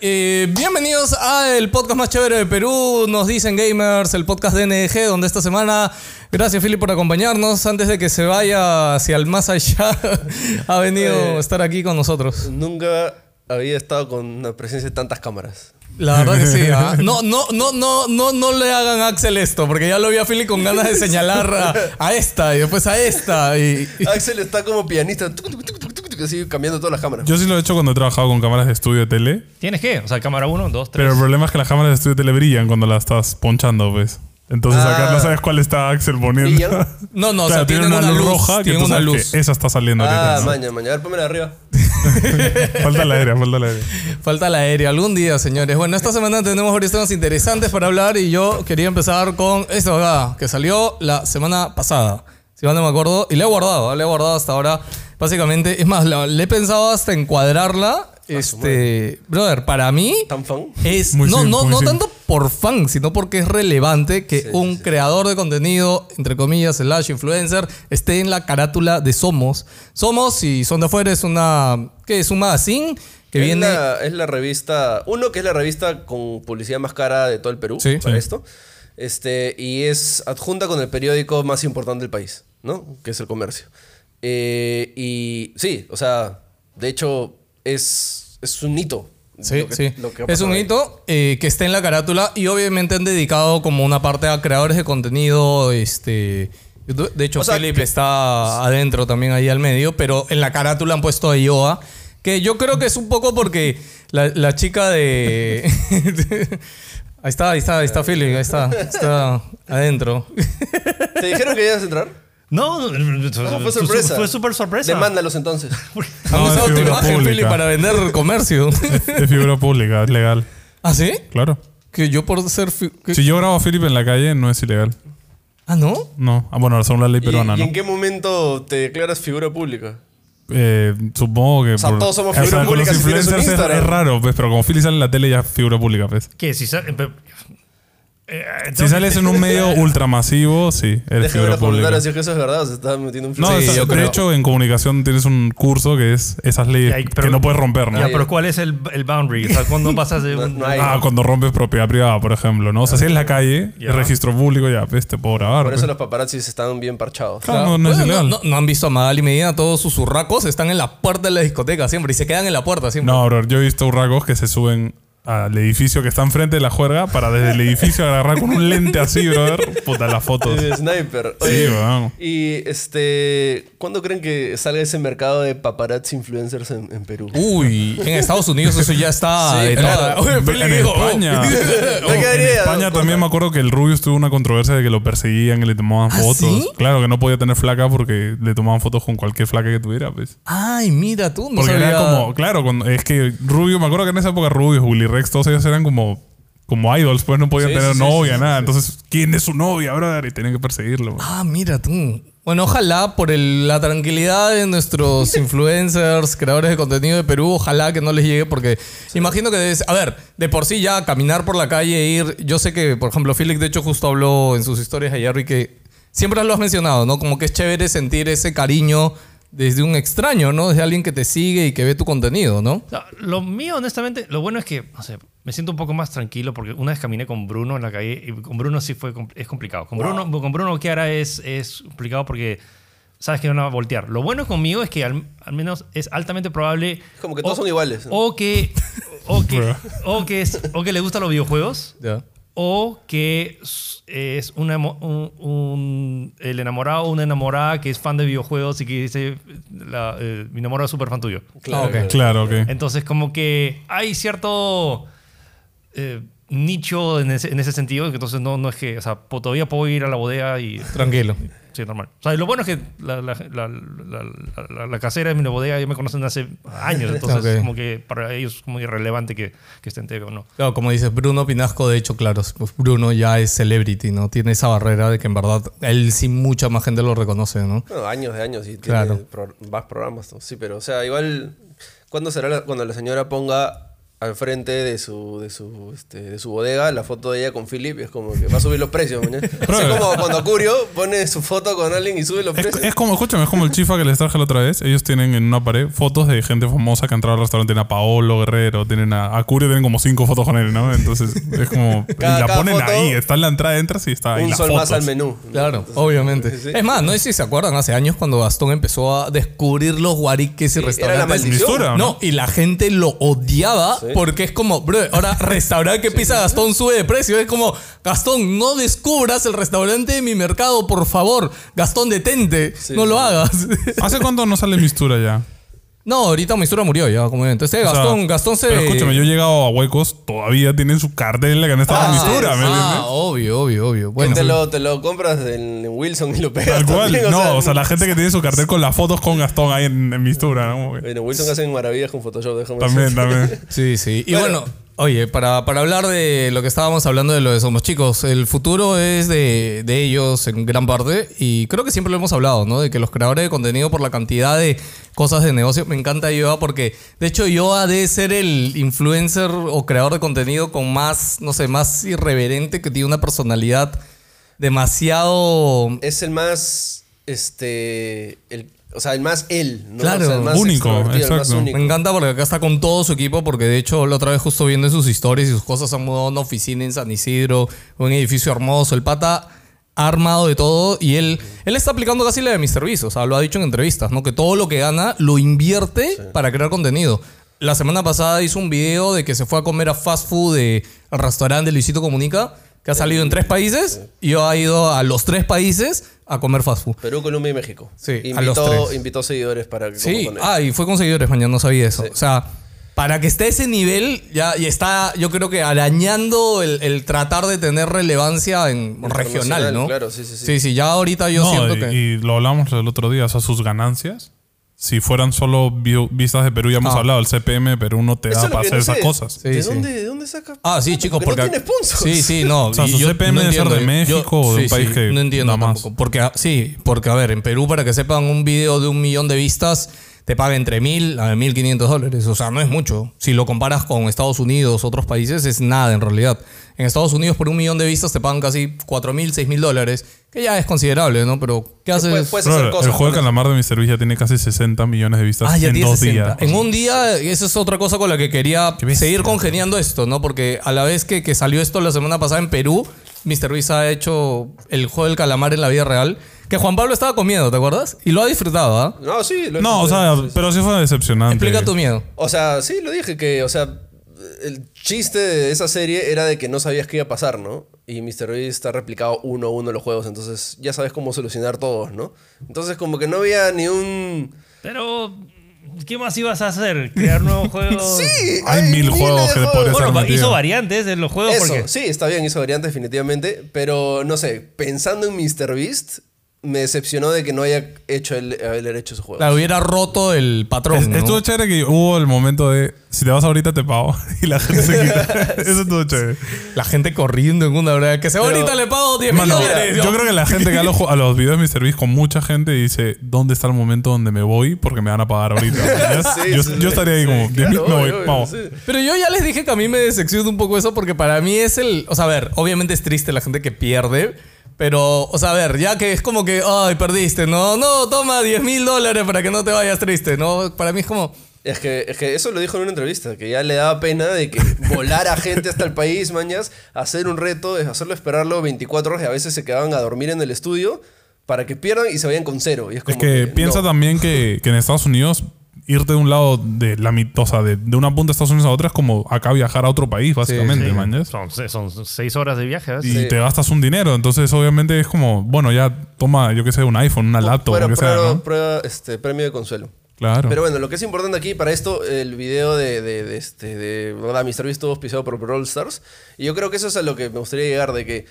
Eh, bienvenidos al podcast más chévere de Perú, nos dicen gamers, el podcast de NG, donde esta semana, gracias Philip por acompañarnos, antes de que se vaya hacia el más allá, ha venido a estar aquí con nosotros. Nunca había estado con la presencia de tantas cámaras. La verdad que sí, ¿ah? No, no, no, no, no, no le hagan a Axel esto, porque ya lo vi a Philip con ganas de señalar a, a esta y después a esta. Y, y- Axel está como pianista, tuc, así cambiando todas las cámaras. Yo sí lo he hecho cuando he trabajado con cámaras de estudio de tele. ¿Tienes que? O sea, cámara 1, 2, 3. Pero el problema es que las cámaras de estudio de tele brillan cuando las estás ponchando, pues. Entonces acá Ah. no sabes cuál está Axel poniendo. ¿Brillan? No, no, o sea, tiene una, luz roja que tú una sabes luz. que esa está saliendo Ah, ahorita. ¿no? maña, maña. A ver, pónmela arriba. Falta la aérea, falta la aérea. Falta la aérea, algún día, señores. Bueno, esta semana tenemos varios temas interesantes para hablar y yo quería empezar con esto acá, que salió la semana pasada. Si mal no me acuerdo, y le he guardado, le he guardado hasta ahora. Básicamente, es más, la- le he pensado hasta encuadrarla. Este, brother, para mí ¿Tan fan? es Muy no, sim- no, muy no sim. tanto por fan, sino porque es relevante que Sí, un creador de contenido, entre comillas, slash influencer, esté en la carátula de Somos. Somos, si son de afuera, es una. ¿Qué? Es un magazine que es, viene. la, es la revista, uno que es la revista con publicidad más cara de todo el Perú, Sí. para Sí. esto. Este, y es adjunta con el periódico más importante del país, ¿no? Que es el comercio. Eh, y sí, o sea, de hecho, es, es un hito. Sí, lo que- sí. lo que ha es un hito eh, que esté en la carátula y obviamente han dedicado como una parte a creadores de contenido. Este, de hecho, que- está adentro también ahí al medio, pero en la carátula han puesto a Ioa. Que yo creo que es un poco porque la, la chica de. ahí está, ahí está, ahí está Philip, ahí está, está adentro. ¿Te dijeron que ibas a entrar? No, no, fue sorpresa. Fue súper sorpresa. Demándalos entonces. Han No, es usado tu figura imagen, pública. Philip, para vender comercio. Es figura pública, es legal. ¿Ah, sí? Claro. Que yo por ser. Si yo grabo a Philip en la calle, no es ilegal. Ah, ¿no? No. Ah, bueno, según la ley ¿Y, peruana, y ¿no? en qué momento te declaras figura pública? Eh, supongo que. sea, todos somos figuras con los públicas si influencers es, es raro, pues, pero como Philip sale en la tele ya es figura pública, pues. ¿Qué? Si sa- eh, eh, Si sales en un medio ultramasivo, sí, eres Déjame comentar pública. así que eso es verdad o se está metiendo un No, Sí, esa- yo de creo. hecho, en comunicación tienes un curso que es esas leyes que no puedes romper, ¿no? Ya, pero ¿cuál es el, el boundary? O sea, ¿cuándo pasas de un... no hay. Ah, cuando rompes propiedad privada, por ejemplo, ¿no? O sea, si es en la calle, Ya. el registro público, ya, pues te puedo grabar. Por eso pues. los paparazzis están bien parchados. Claro, no, no es Bueno, ilegal. no, no han visto a Magali Medina, todos sus urracos están en la puerta de la discoteca siempre y se quedan en la puerta siempre. No, bro, yo he visto urracos que se suben al edificio que está enfrente de la juerga para desde el edificio agarrar con un lente así, brother. Puta, las fotos. De sniper. Sí, Oye, weón. Y este, ¿cuándo creen que salga ese mercado de paparazzi influencers en, en Perú? Uy, en Estados Unidos eso ya está Sí, de claro. Oye, En oh. España. No en España también me acuerdo que el Rubius tuvo una controversia de que lo perseguían y le tomaban ¿Ah, fotos. sí? Claro, que no podía tener flaca porque le tomaban fotos con cualquier flaca que tuviera, pues. Ay, mira tú, no Porque sabía. era como, claro, cuando, es que Rubio, me acuerdo que en esa época Rubius, Willy Rex, todos ellos eran como, como idols, pues no podían Sí, tener sí, sí, novia, sí, nada. Entonces, ¿quién es su novia, brother? Y tenían que perseguirlo. pues. Ah, mira tú. Bueno, ojalá por el- la tranquilidad de nuestros influencers, creadores de contenido de Perú, ojalá que no les llegue porque imagino que debes, a ver, de por sí ya caminar por la calle e ir, yo sé que, por ejemplo, Felix de hecho justo habló en sus historias ayer y que siempre lo has mencionado, ¿no? Como que es chévere sentir ese cariño desde un extraño, ¿no? Desde alguien que te sigue y que ve tu contenido, ¿no? O sea, lo mío, honestamente, lo bueno es que, no sé, me siento un poco más tranquilo porque una vez caminé con Bruno en la calle y con Bruno sí fue, compl- es complicado. Con Bruno, con Bruno Kiara es, es complicado porque sabes que van a voltear. Lo bueno conmigo es que al, al menos es altamente probable... Como que todos son iguales, ¿no? O que, o que, o que, es- o que le gustan los videojuegos Ya. O que es una un, un- el enamorado o una enamorada que es fan de videojuegos y que dice la, eh, mi enamorado es súper fan tuyo. Ah, ok. Claro. Entonces, como que hay cierto eh, nicho en ese, en ese sentido, que entonces no, no es que, o sea, todavía puedo ir a la bodega y... Tranquilo. Sí, normal. O sea, lo bueno es que la, la, la, la- la- la casera de mi bodega ya me conocen hace años, entonces Ok. como que para ellos es muy irrelevante que, que esté en TV o no. Claro, como dices, Bruno Pinasco, de hecho, claro, pues Bruno ya es celebrity, ¿no? Tiene esa barrera de que en verdad él sí mucha más gente lo reconoce, ¿no? Bueno, años de años y tiene Claro. pro- más programas. ¿no? Sí, pero o sea, igual, ¿cuándo será la- cuando la señora ponga al frente de su, de su, este, de su bodega la foto de ella con Philip y es como que va a subir los precios. mañana. Es como cuando Curio pone su foto con alguien y sube los precios. es como, escúchame, es como el chifa que les traje la otra vez. Ellos tienen en una pared fotos de gente famosa que ha entrado al restaurante. Tienen a Paolo Guerrero, tienen a, a Curio, tienen como cinco fotos con él, ¿no? Entonces es como. Cada- y la ponen foto, ahí, está en la entrada, entras y está ahí. un las sol más fotos. al menú. Claro, Entonces, obviamente. sí. Es más, no sé si se acuerdan, hace años cuando Gastón empezó a descubrir los guariques y Sí, era la restaurantes. maldición. Mistura, ¿no? No, y la gente lo odiaba Sí. Porque es como, bro, ahora restaurante que pisa Gastón sube de precio. Es como, Gastón, no descubras el restaurante de mi mercado, por favor. Gastón, detente, no sí. lo hagas. ¿Hace cuánto no sale mistura ya? No, ahorita Mistura murió ya, como entonces O sea, Gastón, Gastón se... Pero escúchame, yo he llegado a Huecos, todavía tienen su cartel de que no está Ah, en mistura, sí, ¿me Ah, obvio, obvio, obvio. Bueno, te, lo, te lo compras en en Wilson y lo pegas. Tal cual. también, no, o sea, la gente que tiene su cartel con las fotos con Gastón ahí en, en mistura, ¿no? Bueno, Wilson hacen maravillas con Photoshop, déjame También, también. Sí, sí. Y Bueno. bueno, oye, para, para hablar de lo que estábamos hablando de lo de Somos Chicos, el futuro es de, de ellos en gran parte y creo que siempre lo hemos hablado, ¿no? De que los creadores de contenido por la cantidad de cosas de negocio, me encanta Yoa porque de hecho Yoa debe ser el influencer o creador de contenido con más, no sé, más irreverente, que tiene una personalidad demasiado... Es el más, este, el, o sea, el más él, ¿no? Claro, O sea, el más único, extrovertido, el más exacto. único. Me encanta porque acá está con todo su equipo, porque de hecho la otra vez justo viendo sus historias y sus cosas han mudado a una oficina en San Isidro, un edificio hermoso. El pata ha armado de todo y él, él está aplicando casi la de mis servicios, o sea, lo ha dicho en entrevistas, ¿no? Que todo lo que gana lo invierte para crear contenido. La semana pasada hizo un video de que se fue a comer a fast food de, al restaurante de Luisito Comunica, que ha salido en tres países, y yo ha ido a los tres países a comer fast food. Perú, Colombia y México. Sí, a los invitó, tres. invitó seguidores para que Sí, coman con él. ah, y fue con seguidores, mañana no sabía eso. O sea, para que esté a ese nivel, ya y está, yo creo que arañando el, el tratar de tener relevancia en regional, ¿no? claro, sí, sí, sí. Sí, sí, ya ahorita yo No, siento y, que. y lo hablamos el otro día, o sea, sus ganancias, si fueran solo vi- vistas de Perú, ya hemos Ah. hablado, el CPM de Perú no te Eso da para hacer no esas sé. cosas. Sí, ¿De, sí. Dónde, ¿De dónde saca? Ah, sí, chicos, porque. no tiene sponsors. Sí, sí, no. O sea, y su yo CPM debe ser de entiendo, México o de un país que No entiendo más. tampoco. Porque, ah, sí, porque, a ver, en Perú, para que sepan, un video de un millón de vistas te paga entre mil a mil quinientos dólares. O sea, no es mucho. Si lo comparas con Estados Unidos, otros países, es nada en realidad. En Estados Unidos, por un millón de vistas, te pagan casi cuatro mil, seis mil dólares. Que ya es considerable, ¿no? Pero, ¿qué haces? puedes- puedes Bro, hacer el cosas juego de calamar de Mr. Beast ya tiene casi 60 millones de vistas Ah, ya en tiene dos 60. días. En un día, esa es otra cosa con la que quería seguir congeniando esto, ¿no? Porque a la vez que, que salió esto la semana pasada en Perú, Mr. Beast ha hecho el juego del calamar en la vida real. Que Juan Pablo estaba comiendo, ¿te acuerdas? Y lo ha disfrutado, ¿ah? No, sí. lo- No, o sea, sí, sí. pero sí fue decepcionante. Explica tu miedo. O sea, sí, lo dije que, o sea, el chiste de esa serie era de que no sabías qué iba a pasar, ¿no? Y Mr. Beast está replicado uno a uno los juegos, entonces ya sabes cómo solucionar todos, ¿no? Entonces como que no había ni un... Pero, ¿qué más ibas a hacer? ¿Crear nuevos juegos? Sí, Hay mil juegos de que juegos. podrías Bueno, haber hizo metido. variantes en los juegos Eso, porque... sí, está bien, hizo variantes definitivamente, pero no sé, pensando en Mr. Beast, me decepcionó de que no haya hecho el, haber hecho su juego. La hubiera roto el patrón. Es- ¿no? Estuvo chévere que hubo el momento de si te vas ahorita te pago y la gente se quita. Eso estuvo chévere. La gente corriendo en una hora. Que se va ahorita le pago 10 mil dólares. yo creo que la gente que a los, a los videos de Mr. Beast con mucha gente dice ¿Dónde está el momento donde me voy? Porque me van a pagar ahorita. Yo, sí, yo sí. estaría ahí como, Sí, 10 mil, claro, me voy, obvio, obvio, vamos. sí. Pero yo ya les dije que a mí me decepciona un poco eso porque para mí es el... O sea, a ver, obviamente es triste la gente que pierde. Pero, o sea, a ver, ya que es como que, ay, perdiste, no, no, toma 10 mil dólares para que no te vayas triste, ¿no? Para mí es como... Es que, es que eso lo dijo en una entrevista, que ya le daba pena de que volar a gente hasta el país, mañas, hacer un reto, es hacerlo esperarlo 24 horas y a veces se quedaban a dormir en el estudio para que pierdan y se vayan con cero. Y es, Es como que piensa no. también que, que en Estados Unidos irte de un lado de la o sea, de, de una punta de Estados Unidos a otra es como acá viajar a otro país, básicamente, Sí. mañas. Son, son seis horas de viaje. ¿ves? Y Sí. te gastas un dinero. Entonces, obviamente, es como, bueno, ya toma, yo qué sé, un iPhone, una laptop, Fuera lo que sea, prueba, ¿no? prueba, este, premio de consuelo. Claro. Pero bueno, lo que es importante aquí para esto, el video de, de, de este, de ¿verdad? Mr. Beast estuvo auspiciado por Brawl Stars. Y yo creo que eso es a lo que me gustaría llegar, de que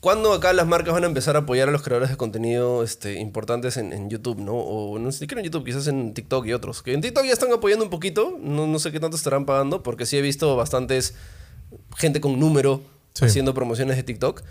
cuando acá las marcas van a empezar a apoyar a los creadores de contenido este, importantes en, en YouTube, ¿no? O no sé siquiera en YouTube, quizás en TikTok y otros. Que en TikTok ya están apoyando un poquito, no, no sé qué tanto estarán pagando, porque sí he visto bastantes gente con número Sí. haciendo promociones de TikTok.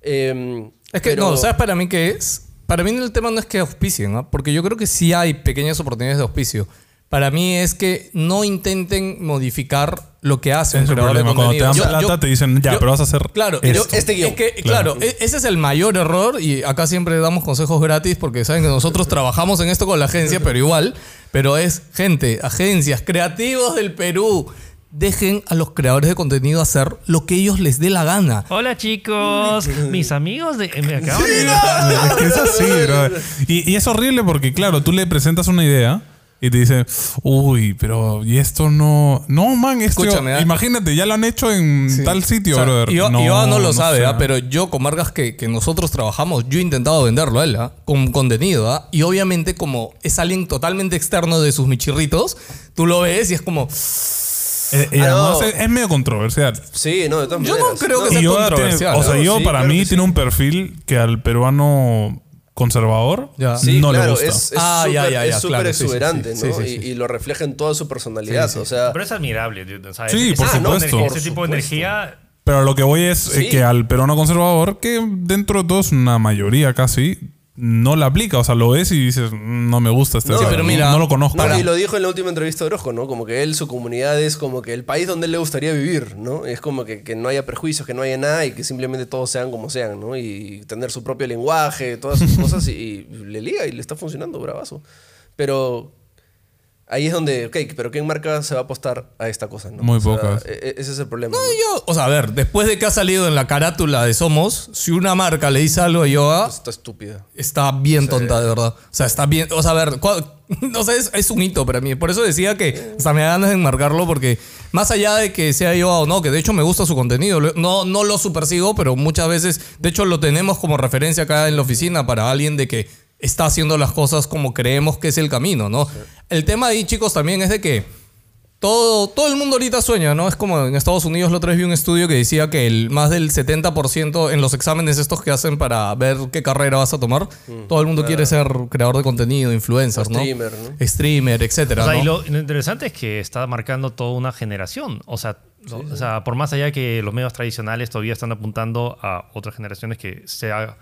Em, Es que, pero- no, ¿sabes para mí qué es? Para mí el tema no es que auspicien, ¿no? Porque yo creo que sí hay pequeñas oportunidades de auspicio. Para mí es que no intenten modificar lo que hace un Es de problema. Cuando te dan. Yo- plata yo- te dicen, ya, yo- pero vas a hacer Claro, esto. este guion. es que, claro, e- ese es el mayor error y acá siempre damos consejos gratis porque saben que nosotros trabajamos en esto con la agencia, pero igual, pero es gente, agencias, creativos del Perú. Dejen a los creadores de contenido hacer lo que ellos les dé la gana. Hola chicos, mis amigos de... Me acaban de... Es que es así, bro. Y, y es horrible porque, claro, tú le presentas una idea y te dice, uy, pero y esto no. No, man, esto. Escúchame, ¿ah? imagínate, ya lo han hecho en Sí. tal sitio, O sea, brother. No lo sabe. ¿ah? pero yo con marcas que, que nosotros trabajamos, yo he intentado venderlo a él, ¿ah? con contenido. ¿ah? Y obviamente como es alguien totalmente externo de sus michirritos, tú lo ves y es como... Eh, y además es, es medio controversial. Sí, no, de todas Yo no maneras. creo que sea controversial, tiene- o sea, yo Sí, para mí tiene sí. un perfil que al peruano conservador Ya. Sí, no claro, le gusta. es es Ah, súper ya, ya, ya, es súper claro, sí, sí, exuberante, sí, ¿no? sí, sí, Y- sí. Y, lo refleja en toda su personalidad. Sí, sí. O sea, Pero es admirable. dude, o sea, Sí, ese- por ese tipo de supuesto. energía- Por Ese tipo de energía... Pero lo que voy es eh, que al peruano conservador, que dentro de todo es una mayoría casi, no la aplica. O sea, lo ves y dices, "Mm, no me gusta este No, pero mira, no lo conozco. No, y lo dijo en la última entrevista de Orozco, ¿no? Como que él, su comunidad es como que el país donde él le gustaría vivir, ¿no? Es como que, que no haya prejuicios, que no haya nada y que simplemente todos sean como sean, ¿no? Y tener su propio lenguaje, todas sus cosas y, y le liga y le está funcionando, bravazo. Pero ahí es donde, ok, pero ¿qué marca se va a apostar a esta cosa, no? Muy O sea, pocas. e- e- ese es el problema. ¿no? Yo, o sea, a ver, después de que ha salido en la carátula de Somos, si una marca le dice algo a Yoa, Está estúpida. está bien tonta, de verdad. O sea, está bien. O sea, a ver, cua- o sea, es, es un hito para mí. Por eso decía que hasta me da ganas de enmarcarlo, porque más allá de que sea yo o no, que de hecho me gusta su contenido, no, no lo supersigo, pero muchas veces, de hecho, lo tenemos como referencia acá en la oficina para alguien de que está haciendo las cosas como creemos que es el camino, ¿no? El tema ahí, chicos, también es de que todo, todo el mundo ahorita sueña, ¿no? Es como en Estados Unidos, la otra vez vi un estudio que decía que el, más del 70% en los exámenes estos que hacen para ver qué carrera vas a tomar, todo el mundo quiere ser creador de contenido, influencer, ¿no? Streamer, ¿no? Streamer, etcétera, O sea, ¿no? y lo, lo interesante es que está marcando toda una generación. O sea, lo- o sea, por más allá que los medios tradicionales todavía están apuntando a otras generaciones que, sea,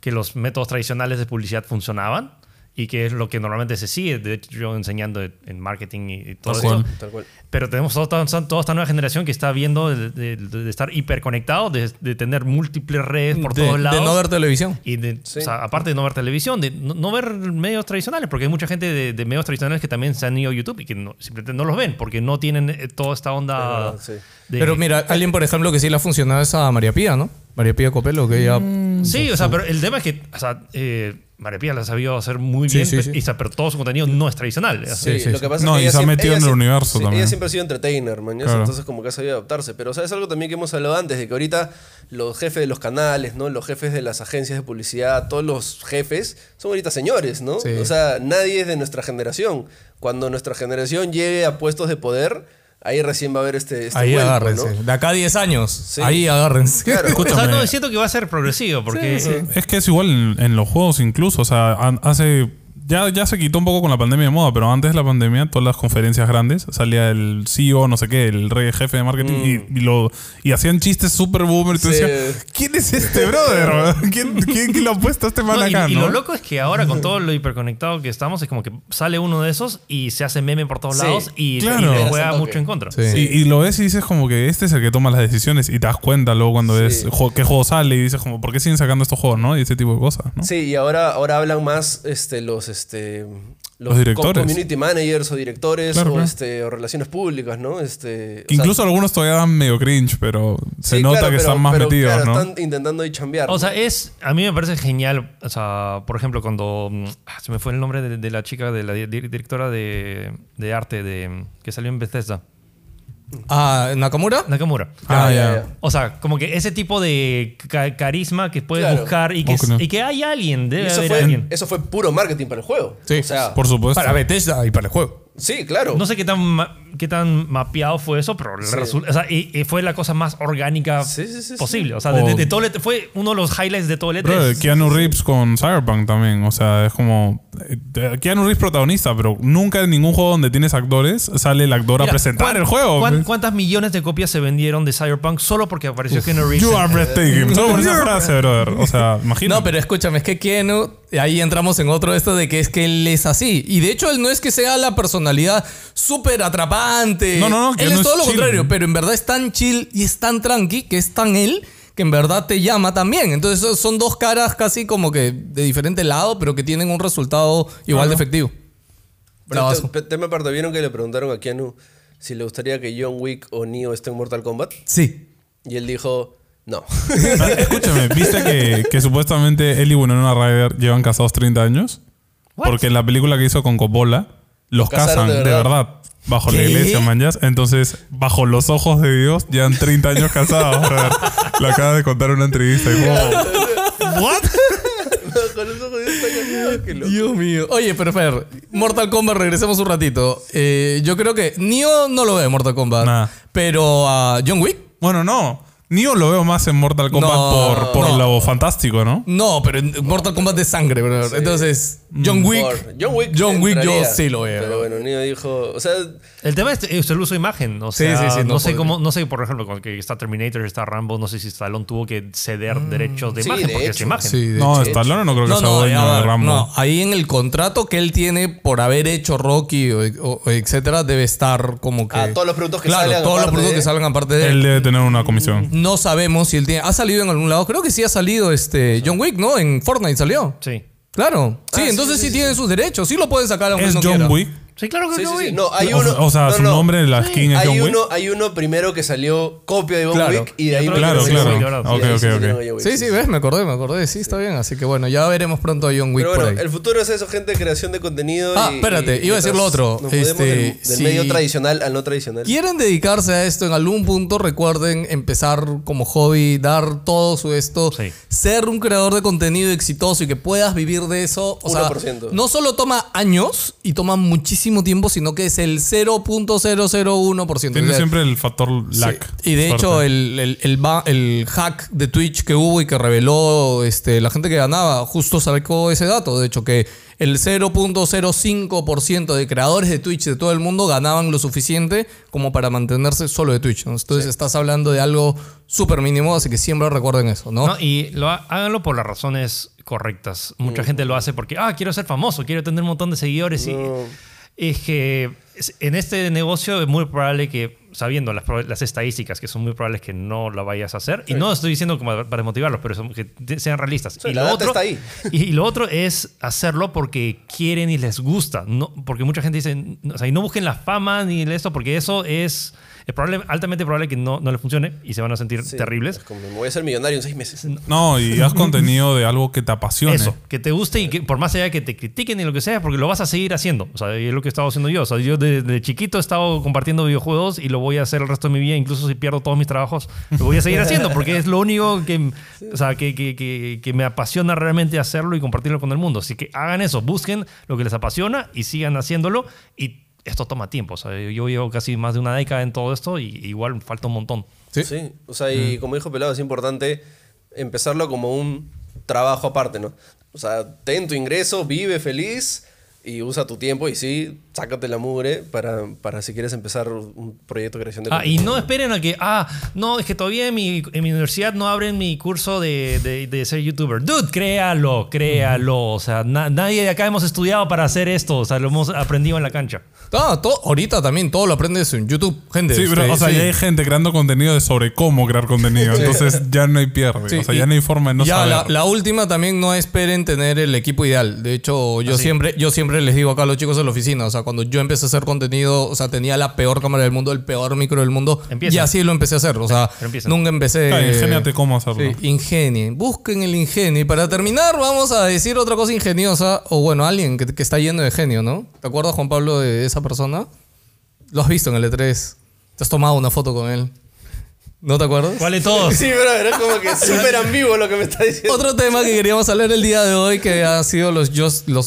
que los métodos tradicionales de publicidad funcionaban y que es lo que normalmente se sigue, de hecho yo enseñando en marketing y, y todo Tal eso. cual. Tal cual. Pero tenemos toda, esta nueva generación que está viendo de, de- de estar hiperconectado, de, de tener múltiples redes por de, todos de lados. no ver televisión. Y de, Sí. o sea, aparte de no ver televisión, de no, no ver medios tradicionales, porque hay mucha gente de, de medios tradicionales que también se han ido a YouTube y que no- simplemente no los ven, porque no tienen eh, toda esta onda. Sí. de- Pero mira, alguien, por ejemplo, que sí le ha funcionado es a María Pía, ¿no? María Pía Copelo, que ella... Sí, o sea, pero el tema es que, o sea, eh, María Pía la ha sabido hacer muy Sí, bien, sí, sí. y, o sea, pero todo su contenido no es tradicional. Sí, sí, lo sí. que pasa No, es que y ella se ha metido en el universo sí, también. Ella siempre ha sido entertainer, man. Claro. Entonces, como que ha sabido adaptarse. Pero, ¿sabes algo también que hemos hablado antes? De que ahorita los jefes de los canales, ¿no? Los jefes de las agencias de publicidad, todos los jefes son ahorita señores, ¿no? Sí. O sea, nadie es de nuestra generación. Cuando nuestra generación llegue a puestos de poder, ahí recién va a haber este, este ahí vuelco, agárrense. ¿no? De acá a 10 años, ahí agárrense. Claro. o sea, no, siento que va a ser progresivo, porque Es que es igual en, los juegos incluso. O sea, hace... Ya, ya se quitó un poco con la pandemia de moda, pero antes de la pandemia, todas las conferencias grandes, salía el CEO, no sé qué, el rey jefe de marketing, y, y lo, y hacían chistes super boomer. Y tú Mm. Sí. decías, ¿quién es este brother? ¿Quién, quién, quién lo ha puesto a este man No, y, acá? y no? lo loco es que ahora con todo lo hiperconectado que estamos, es como que sale uno de esos y se hace meme por todos Sí, lados y, claro. y le juega mucho en contra. Sí. Y, y lo ves y dices como que este es el que toma las decisiones y te das cuenta luego cuando Sí. ves qué juego sale y dices como, ¿por qué siguen sacando estos juegos, no? Y ese tipo de cosas, ¿no? Sí, y ahora, ahora hablan más este, los, este, Los directores. co- community managers o directores Claro, o, claro. este, o relaciones públicas, ¿no? Este, o Que sea, Incluso algunos todavía dan medio cringe, pero se sí, nota claro, que pero- están más pero, metidos, claro, ¿no? Están intentando ahí chambear. O ¿no? sea, es, a mí me parece genial, o sea, por ejemplo, cuando, ah, se me fue el nombre de, de la chica, de la di- directora de, de arte de, que salió en Bethesda, Ah, ¿Nakamura? Nakamura. Ah, ya. O sea, como que ese tipo de ca- carisma que puedes Claro. buscar y que, y hay alguien, debe eso, haber fue, alguien. eso fue puro marketing para el juego. Sí. O sea, Por supuesto. Para Bethesda y para el juego. Sí, claro. No sé qué tan qué tan mapeado fue eso, pero el Sí. resu- o sea, y, y fue la cosa más orgánica Sí, sí, sí, posible. sí. O sea, de, de- O- de todo el- E fue uno de los highlights de todo el Bro, E3. Keanu Reeves con Cyberpunk también. O sea, es como. eh, Keanu Reeves protagonista, pero nunca en ningún juego donde tienes actores sale el actor a presentar ¿cuán- el juego. cuán- ¿Cuántas millones de copias se vendieron de Cyberpunk solo porque apareció Keanu Reeves? You are breathtaking. Solo por esa frase, brother. O sea, imagínate. No, pero escúchame, es que Keanu, ahí entramos en otro esto de que es que él es así. Y de hecho, él no es que sea la personalidad súper atrapante. No, no, no, Él es todo es lo chill. contrario, pero en verdad es tan chill y es tan tranqui que es tan él que en verdad te llama también. Entonces son- dos caras casi como que de diferente lado, pero que tienen un resultado igual de efectivo. Bravazo. te- tema aparte, ¿vieron que le preguntaron a Keanu si le gustaría que John Wick o Neo estén en Mortal Kombat? Sí. Y él dijo, no. Ah, Escúchame, ¿viste que, que supuestamente él y Winona Ryder llevan casados 30 años? What? Porque en la película que hizo con Coppola, los casaron casan de de verdad. Bajo la ¿Qué? iglesia, manjas. Entonces, bajo los ojos de Dios, llevan 30 años casados. brother. Lo acaba de contar en una entrevista. Y ¿What? Con los ojos de Dios está cambiado, que loco. Dios mío. Oye, pero Fer, Mortal Kombat, regresemos un ratito. Eh, yo creo que Neo no lo ve en Mortal Kombat. Nah. Pero a John Wick, Bueno, no. Neo lo veo más en Mortal Kombat No, por, por no. lo fantástico, ¿no? no, pero en Mortal Kombat de sangre, bro. Entonces, John Wick. Por- John Wick, John Wick yo sí lo veo. Pero bueno, Neo dijo, o sea, El tema es, es el uso de imagen. O Sí, sea, sí, sí, no no, sé cómo, no sé, por ejemplo, con que está Terminator, está Rambo, no sé si Stallone tuvo que ceder derechos de sí, imagen de porque es hecho. imagen. Sí, de No, hecho. Stallone no creo que No, sea no, dueño de Rambo. no, ahí en el contrato que él tiene por haber hecho Rocky o, o- o etcétera, debe estar como que. Ah, todos los productos que claro, salgan todos los productos de- que salgan aparte de él. Él debe tener una comisión. No sabemos si él tiene. ¿Ha salido en algún lado? Creo que sí ha salido este John Wick, ¿no? En Fortnite salió. Sí. Claro. Sí, Ah, sí, entonces sí, sí, sí, tienen sus derechos. Sí lo pueden sacar aunque ¿Es no John quiera. Wick? Sí, claro que sí, no, sí, sí. güey. No, hay O- uno. o sea, no, su no. nombre de la skin es hay John Wick. uno, hay uno primero que salió copia de John Claro. Wick y de ahí Claro, claro. claro. Ok, ok, ok. Sí, sí, ves, me acordé, me acordé. Sí, está bien. Así que bueno, ya veremos pronto a John Wick Pero por bueno, ahí. el futuro es eso, gente, creación de contenido. Ah, y- espérate, y iba a decir lo otro. Nos Este, del, del si- medio tradicional al no tradicional. ¿Quieren dedicarse a esto en algún punto? Recuerden empezar como hobby, dar todo su esto, Sí. ser un creador de contenido exitoso y que puedas vivir de eso. O sea, 1%. no solo toma años y toma muchísimo tiempo, sino que es el 0.001%. Tiene O sea, siempre el factor lag. Sí. Y de hecho, el, el, el hack de Twitch que hubo y que reveló este, la gente que ganaba, justo sacó ese dato. De hecho, que el 0.05% de creadores de Twitch de todo el mundo ganaban lo suficiente como para mantenerse solo de Twitch. ¿no? Entonces, estás hablando de algo súper mínimo, así que siempre recuerden eso, ¿no? No, y lo, háganlo por las razones correctas. Mucha gente lo hace porque, ah, quiero ser famoso, quiero tener un montón de seguidores. Y. es que en este negocio es muy probable que, sabiendo las, las estadísticas, que son muy probables que no lo vayas a hacer, y no estoy diciendo como para motivarlos, pero son- que sean realistas. Sí, y, la lo otro, está ahí. y, y lo otro es hacerlo porque quieren y les gusta. No, porque mucha gente dice, o sea, y no busquen la fama ni esto, porque eso es, es probable- altamente probable que no, no les funcione y se van a sentir Sí, terribles. es como, me voy a hacer millonario en seis meses. No, y haz contenido de algo que te apasione. Eso, que te guste y que por más allá que te critiquen y lo que sea, porque lo vas a seguir haciendo. O sea, y es lo que he estado haciendo yo. O sea, yo desde chiquito he estado compartiendo videojuegos y lo voy a hacer el resto de mi vida, incluso si pierdo todos mis trabajos, lo voy a seguir haciendo porque es lo único que, o sea, que, que- que- que me apasiona realmente hacerlo y compartirlo con el mundo. Así que hagan eso, busquen lo que les apasiona y sigan haciéndolo. Y esto toma tiempo. O sea, yo llevo casi más de una década en todo esto y igual falta un montón. Sí. Sí. O sea, y como dijo Pelado, es importante empezarlo como un trabajo aparte, ¿no? O sea, ten tu ingreso, vive feliz y usa tu tiempo y sí, sácate la mugre para, para si quieres empezar un proyecto de creación de Ah, y no esperen a que, ah, no, es que todavía en mi, en mi universidad no abren mi curso de, de- de ser youtuber. Dude, créalo, créalo. O sea, na- nadie de acá hemos estudiado para hacer esto. O sea, lo hemos aprendido en la cancha. Ah, todo- ahorita también todo lo aprendes en YouTube, gente. Sí, pero, o sea, sí. ya hay gente creando contenido de sobre cómo crear contenido. Entonces ya no hay pierde. Sí, o sea, ya no hay forma de no ya, la, saber. la última también no esperen tener el equipo ideal. De hecho, yo, Así. siempre, yo siempre les digo acá a los chicos en la oficina, o sea, cuando yo empecé a hacer contenido, o sea, tenía la peor cámara del mundo, el peor micro del mundo, Empieza. y así lo empecé a hacer. O sea, nunca empecé... Ah, ingéniate cómo hacerlo. Sí, ingenien. Busquen el ingenio. Y para terminar, vamos a decir otra cosa ingeniosa, o bueno, alguien que, que está lleno de genio, ¿no? ¿Te acuerdas, Juan Pablo, de esa persona? Lo has visto en el E3. Te has tomado una foto con él. ¿No te acuerdas? ¿Cuál de todos? Sí, bro, era como que súper ambiguo lo que me está diciendo. Otro tema que queríamos hablar el día de hoy que han sido los,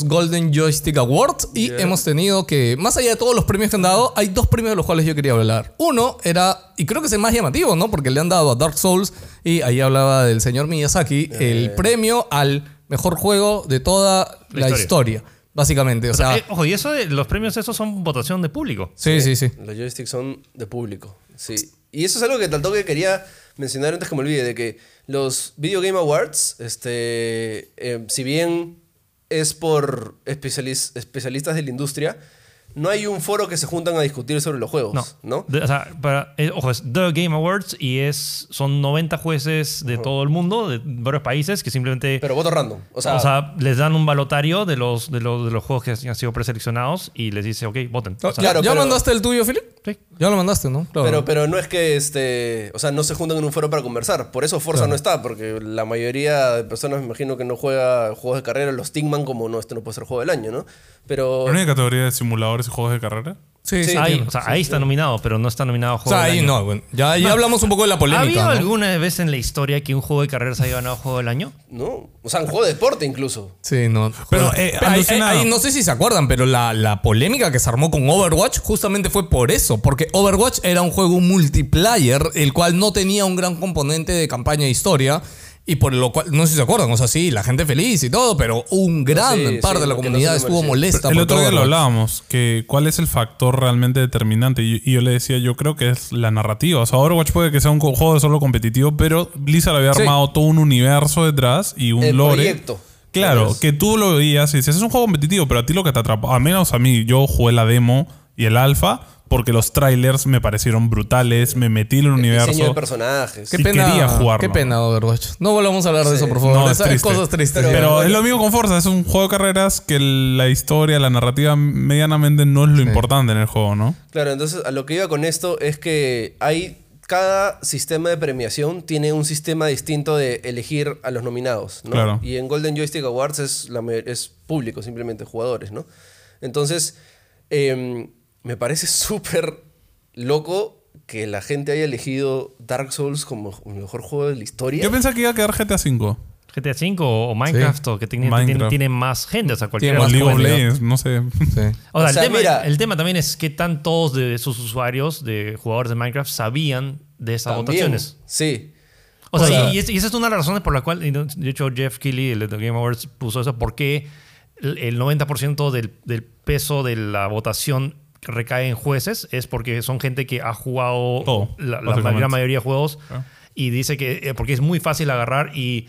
Golden Joystick Awards y Yeah. hemos tenido que, más allá de todos los premios que han dado, hay dos premios de los cuales yo quería hablar. Uno era, y creo que es el más llamativo, ¿no? Porque le han dado a Dark Souls y ahí hablaba del señor Miyazaki, el premio al mejor juego de toda la, La historia. historia. básicamente. O sea, Eh, ojo, y eso de, los premios esos son votación de público. sí, sí, sí. Los joysticks son de público. Sí. Y eso es algo que tal toque quería mencionar antes que me olvide, de que los Video Game Awards, este, eh, si bien es por especialis- especialistas de la industria, no hay un foro que se juntan a discutir sobre los juegos, No. ¿no? De- o sea, para- eh, ojo, es The Game Awards y es, son 90 jueces de todo el mundo, de varios países, que simplemente Pero voto random. O sea, o sea, les dan un balotario de los, de, los, de los juegos que han sido preseleccionados y les dice, ok, voten. O sea, Claro, ¿Ya pero- mandaste el tuyo, Philip? Sí. Ya lo mandaste, ¿no? Claro. Pero, pero no es que este, o sea, no se juntan en un foro para conversar. Por eso Forza no está, porque la mayoría de personas me imagino que no juega juegos de carrera, los Stigman como no, este no puede ser juego del año, ¿no? Pero ¿La única categoría de simuladores y juegos de carrera? Sí, ahí, entiendo. o sea, ahí está nominado, pero no está nominado a O juego sea, del ahí año. no, bueno. Ya, ya hablamos un poco de la ¿Ha polémica. habido ¿no? alguna vez en la historia que un juego de carreras haya ganado juego del año? no, o sea, un juego de deporte incluso. Sí, no. Pero, Joder. eh, ahí- alucinado. ahí no sé si se acuerdan, pero la, la polémica que se armó con Overwatch justamente fue por eso. Porque Overwatch era un juego multiplayer, el cual no tenía un gran componente de campaña de historia. Y por lo cual, no sé si se acuerdan, o sea, sí, la gente feliz y todo, pero un gran Sí, par sí, de la no comunidad estuvo molesta. el por otro día lo hablábamos, que cuál es el factor realmente determinante. Y, y yo le decía, yo creo que es la narrativa. O sea, Overwatch puede que sea un juego de solo competitivo, pero Blizzard había Sí. armado todo un universo detrás y un El lore. proyecto. Claro, que tú lo veías y dices, es un juego competitivo, pero a ti lo que te atrapó, al menos a mí, yo jugué la demo y el alfa, porque los trailers me parecieron brutales, me metí en el, El universo. diseño de personajes. Qué y pena, quería jugarlo. Qué pena, Overwatch. No volvamos a hablar de eso, por favor. No, es triste. cosas tristes. Pero- Pero es lo mismo con Forza, es un juego de carreras que la historia, la narrativa medianamente no es lo importante en el juego, ¿no? Claro, entonces a lo que iba con esto es que hay cada sistema de premiación tiene un sistema distinto de elegir a los nominados, ¿no? Claro. Y en Golden Joystick Awards es, la, es público, simplemente jugadores, ¿no? Entonces, em, me parece súper loco que la gente haya elegido Dark Souls como el mejor juego de la historia. Yo pensé que iba a quedar GTA V. GTA V o, Minecraft, o que tiene, Minecraft. tiene- tiene más gente, o sea, los League of. Legends, no sé. Sí. O sea, O sea, el, tema, mira- el tema también es que tantos de esos usuarios, de jugadores de Minecraft, sabían de esas También. votaciones. Sí. O sea, O sea- y, y es- y esa es una de las razones por la cual, de hecho, Jeff Keighley, el de The Game Awards, puso eso, porque el, el 90% del, del peso de la votación recae en jueces, es porque son gente que ha jugado Todo, la, la gran mayoría de juegos Ah. y dice que, eh, porque es muy fácil agarrar y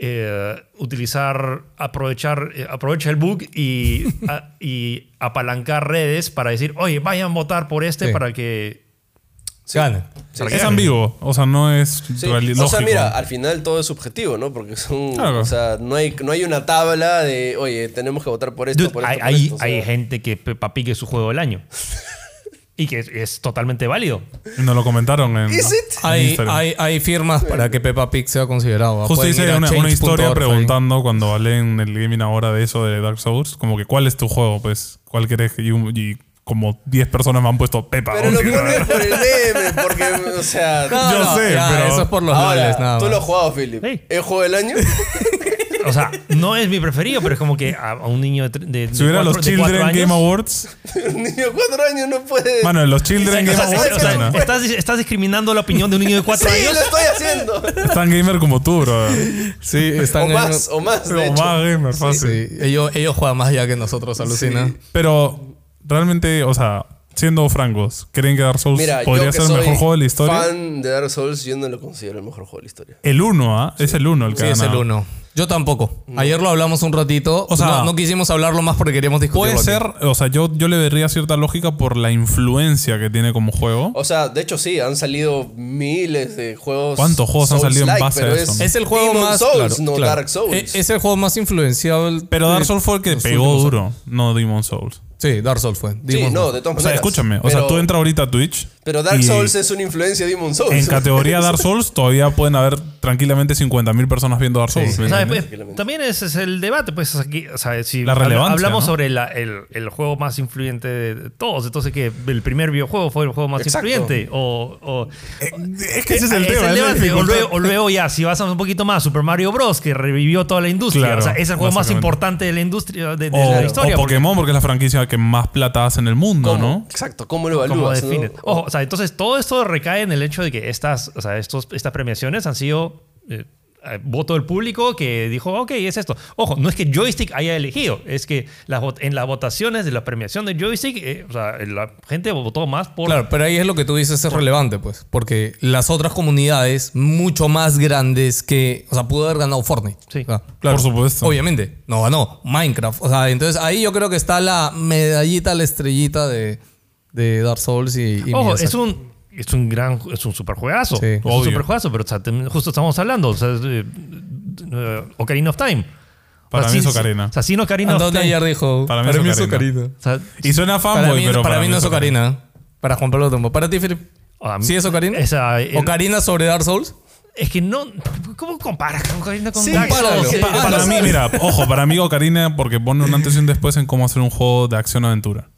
eh, utilizar, aprovechar, eh, aprovecha el bug y, a- y apalancar redes para decir, oye, vayan a votar por este Sí. para que... Gane. para que Es gane". ambiguo, o sea, no es Sí, O sea, mira, al final todo es subjetivo, ¿no? Porque son. Claro. O sea, no hay, no hay una tabla de, oye, tenemos que votar por esto, Dude, por esto. hay, por hay- esto", o sea, hay gente que Peppa Pig es su juego del año. y que es, es totalmente válido. Nos lo comentaron en, ¿Is it? en Hay, hay, hay firmas para que Peppa Pig sea considerado. Justo hice una, una historia ahí. preguntando cuando hablé en el gaming ahora de eso de Dark Souls, como que ¿cuál es tu juego? Pues, ¿cuál querés? Y, y como 10 personas me han puesto Pepa. Pero lo pones por el meme, porque, o sea. No, Yo no, sé, ya, pero- Eso es por los ahora, loles, nada tú lo has jugado, Philip. Sí. ¿El juego del año? O sea, no es mi preferido, pero es como que a, a un niño de, de, Si hubiera los Children años- Game Awards, Un niño de cuatro años no puede. bueno, los Children O Game Awards o sea, estás, estás discriminando la opinión de un niño de cuatro sí, años. lo estoy haciendo. están gamer como tú, bro. Sí, o están más, o más, de O hecho. más gamer, fácil. Sí, ellos, ellos juegan más ya que nosotros, alucina. Pero realmente, o sea, siendo francos, ¿creen que Dark Souls Mira, podría ser el mejor juego de la historia? fan de Dark Souls, yo no lo considero el mejor juego de la historia. El 1, ¿ah? Es el 1 el que Sí, ha es el uno. Yo tampoco. Ayer lo hablamos un ratito. O sea- no, no quisimos hablarlo más porque queríamos discutirlo. Puede aquí. ser, o sea, yo, yo le vería cierta lógica por la influencia que tiene como juego. O sea, de hecho sí, han salido miles de juegos. ¿Cuántos juegos han salido en Souls-like, base a pero eso? Es, Es el juego Demon más. Souls, claro, no claro. Dark Souls. E- Es el juego más influenciado. Pero Dark Souls fue el que pegó duro, no Demon Souls. Sí, Dark Souls fue. sí, no, de todas O sea, maneras. escúchame, o Pero- sea, tú entras ahorita a Twitch, Pero Dark Y- Souls es una influencia de Demon Souls. En categoría Dark Souls todavía pueden haber tranquilamente 50.000 personas viendo Dark Souls. O ¿me sea, entiendes? pues, también ese es el debate, pues aquí, o sea, si La relevancia, hablamos ¿no? sobre la- el, el juego más influyente de todos, entonces que el primer videojuego fue el juego más Exacto. influyente o, o- es que ese es el Eh, tema. es la debate. O luego, o luego ya, si vas a un poquito más, Super Mario Bros. que revivió toda la industria. Claro, o sea, es el juego más importante de la industria, de, de O, la o historia. porque- Pokémon, porque es la franquicia que más plata hace en el mundo, ¿Cómo? ¿no? Exacto, ¿cómo lo ¿Cómo evalúas? no? define? Ojo, o sea, entonces todo esto recae en el hecho de que estas, o sea, estos, estas premiaciones han sido eh, eh, voto del público que dijo, ok, es esto. Ojo, no es que Joystick haya elegido, es que las en las votaciones de la premiación de Joystick, eh, o sea, la gente votó más por... Claro, pero ahí es lo que tú dices es relevante, pues. Porque las otras comunidades, mucho más grandes que. O sea, pudo haber ganado Fortnite. Sí. Claro, Por supuesto. Obviamente. No ganó. Minecraft. O sea, entonces ahí yo creo que está la medallita, la estrellita de, de Dark Souls y. y Ojo, es un, es un gran, es un super juegazo. Sí. es un super juegazo, pero o sea, tem- justo estamos hablando, o sea, eh, eh, Ocarina of Time. Para O sea, mí es Ocarina. O sea, sin Ocarina of Time. ayer dijo. Para mí es Ocarina. o sea, Y suena fanboy, Para mí, pero para mí no es Ocarina. Para Juan Pablo Tombo. Para ti, Philip. a mí- ¿Sí es Ocarina? esa- el- ¿Ocarina sobre Dark Souls? Es que no. ¿Cómo comparas con Ocarina con Sí, Dark. Souls? Pa- Pa- Ah, para mí, mira, ojo, para mí Ocarina porque pone un antes y un después en cómo hacer un juego de acción-aventura.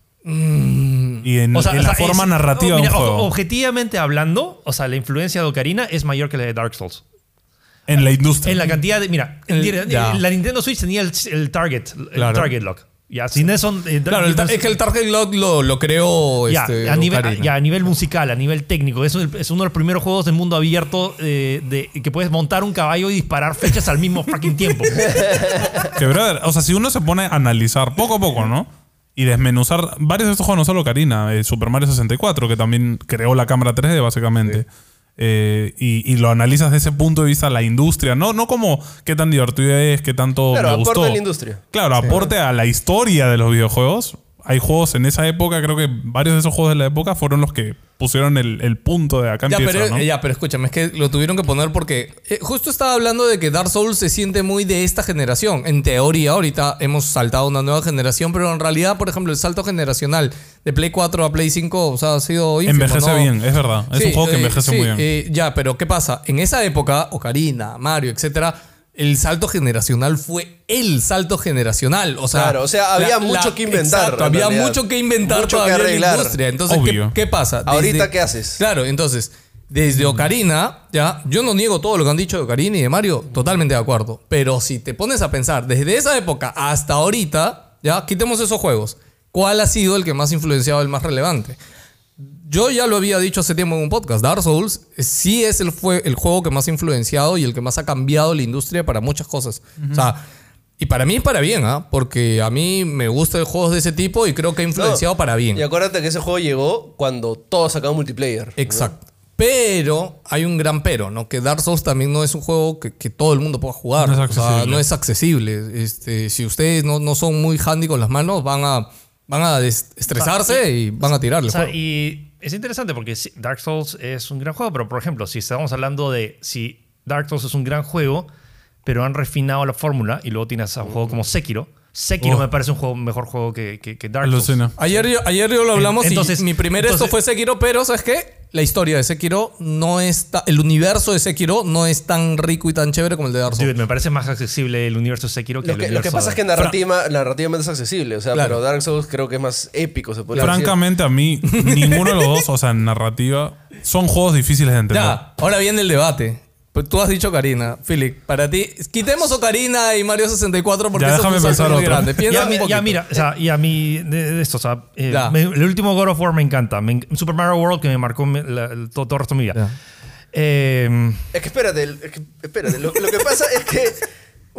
Y en, O sea, en o la forma es- narrativa oh, mira, de un ojo, juego. Objetivamente hablando, o sea, la influencia de Ocarina es mayor que la de Dark Souls. En la industria. En la cantidad de. Mira, El- la Nintendo Switch tenía el, el target, el Claro. target lock. Ya, sin eso. eh, Claro, el ta- es que el Target Lock lo, lo creó ya, este, a nivel, ya, a nivel musical, a nivel técnico. Es, un- es uno de los primeros juegos de mundo abierto eh, de, que puedes montar un caballo y disparar flechas al mismo fucking tiempo. Que, brother, o sea, si uno se pone a analizar poco a poco, ¿no? Y desmenuzar varios de estos juegos, no solo Karina, eh, Super Mario 64, que también creó la cámara 3D, básicamente. Eh, y, y lo analizas desde ese punto de vista, la industria, no, no como qué tan divertido es, qué tanto Claro, me aporta gustó. a la industria. Claro, aporte a la historia de los videojuegos. Hay juegos en esa época, creo que varios de esos juegos de la época fueron los que pusieron el, el punto de acá Ya empieza, pero, ¿no? ya, pero escúchame, es que lo tuvieron que poner porque eh, justo estaba hablando de que Dark Souls se siente muy de esta generación. En teoría, ahorita hemos saltado a una nueva generación, pero en realidad, por ejemplo, el salto generacional de Play 4 a Play 5 o sea, ha sido ínfimo, Envejece ¿no? bien, es verdad. Es Sí, un juego que eh, envejece sí, muy bien. eh, ya, pero ¿qué pasa? En esa época, Ocarina, Mario, etcétera, el salto generacional fue el salto generacional. O sea, Claro, o sea, había mucho que inventar, Exacto, había realidad. mucho que inventar Mucho que todavía en la arreglar. industria. Entonces, ¿qué, pasa? Ahorita, ¿qué haces? Claro, entonces, desde Ocarina, ya, yo no niego todo lo que han dicho de Ocarina y de Mario, totalmente de acuerdo. Pero si te pones a pensar, desde esa época hasta ahorita, ya, quitemos esos juegos. ¿Cuál ha sido el que más ha influenciado, el más relevante? Yo ya lo había dicho hace tiempo en un podcast. Dark Souls eh, sí es el, fue el juego que más ha influenciado y el que más ha cambiado la industria para muchas cosas. O sea, y para mí es para bien, ¿ah? Porque a mí me gustan juegos de ese tipo y creo que ha influenciado No, para bien. Y acuérdate que ese juego llegó cuando todos sacaban multiplayer. ¿no? Exacto. Pero hay un gran pero, ¿no? Que Dark Souls también no es un juego que, que todo el mundo pueda jugar. No es o sea, accesible. no es accesible. Este, si ustedes no, no son muy handy con las manos, van a, van a estresarse y, van a tirarle. O sea, y es interesante porque Dark Souls es un gran juego, pero por ejemplo, si estamos hablando de si Dark Souls es un gran juego, pero han refinado la fórmula y luego tienes a un juego como Sekiro. Sekiro Oh. me parece un juego, mejor juego que, que, que Dark Souls. Alucina. Ayer, yo- ayer yo lo hablamos Entonces- y mi primer esto fue Sekiro, pero ¿sabes qué? La historia de Sekiro no está... El universo de Sekiro no es tan rico y tan chévere como el de Dark Souls. Dude, me parece más accesible el universo de Sekiro que Lo el que, lo universo que pasa de- es que narrativa, narrativamente es accesible, o sea, Claro. pero Dark Souls creo que es más épico, se puede Francamente, a mí, ninguno de los dos, o sea, en narrativa, son juegos difíciles de entender. Ya, ahora viene el debate. Pues tú has dicho Karina, Philip. Para ti, quitemos Ocarina y Mario 64 porque Ya, eso déjame es un salto pensar muy otro. grande. Piensa Ya, un mi- ya, mira, o sea, y a mí de, de esto, o sea, eh, me- el último God of War me encanta. Me Super Mario World que me marcó me- la- el- todo, todo el resto de mi vida. Eh, Es que espérate, es que- espérate. Lo, lo que pasa es que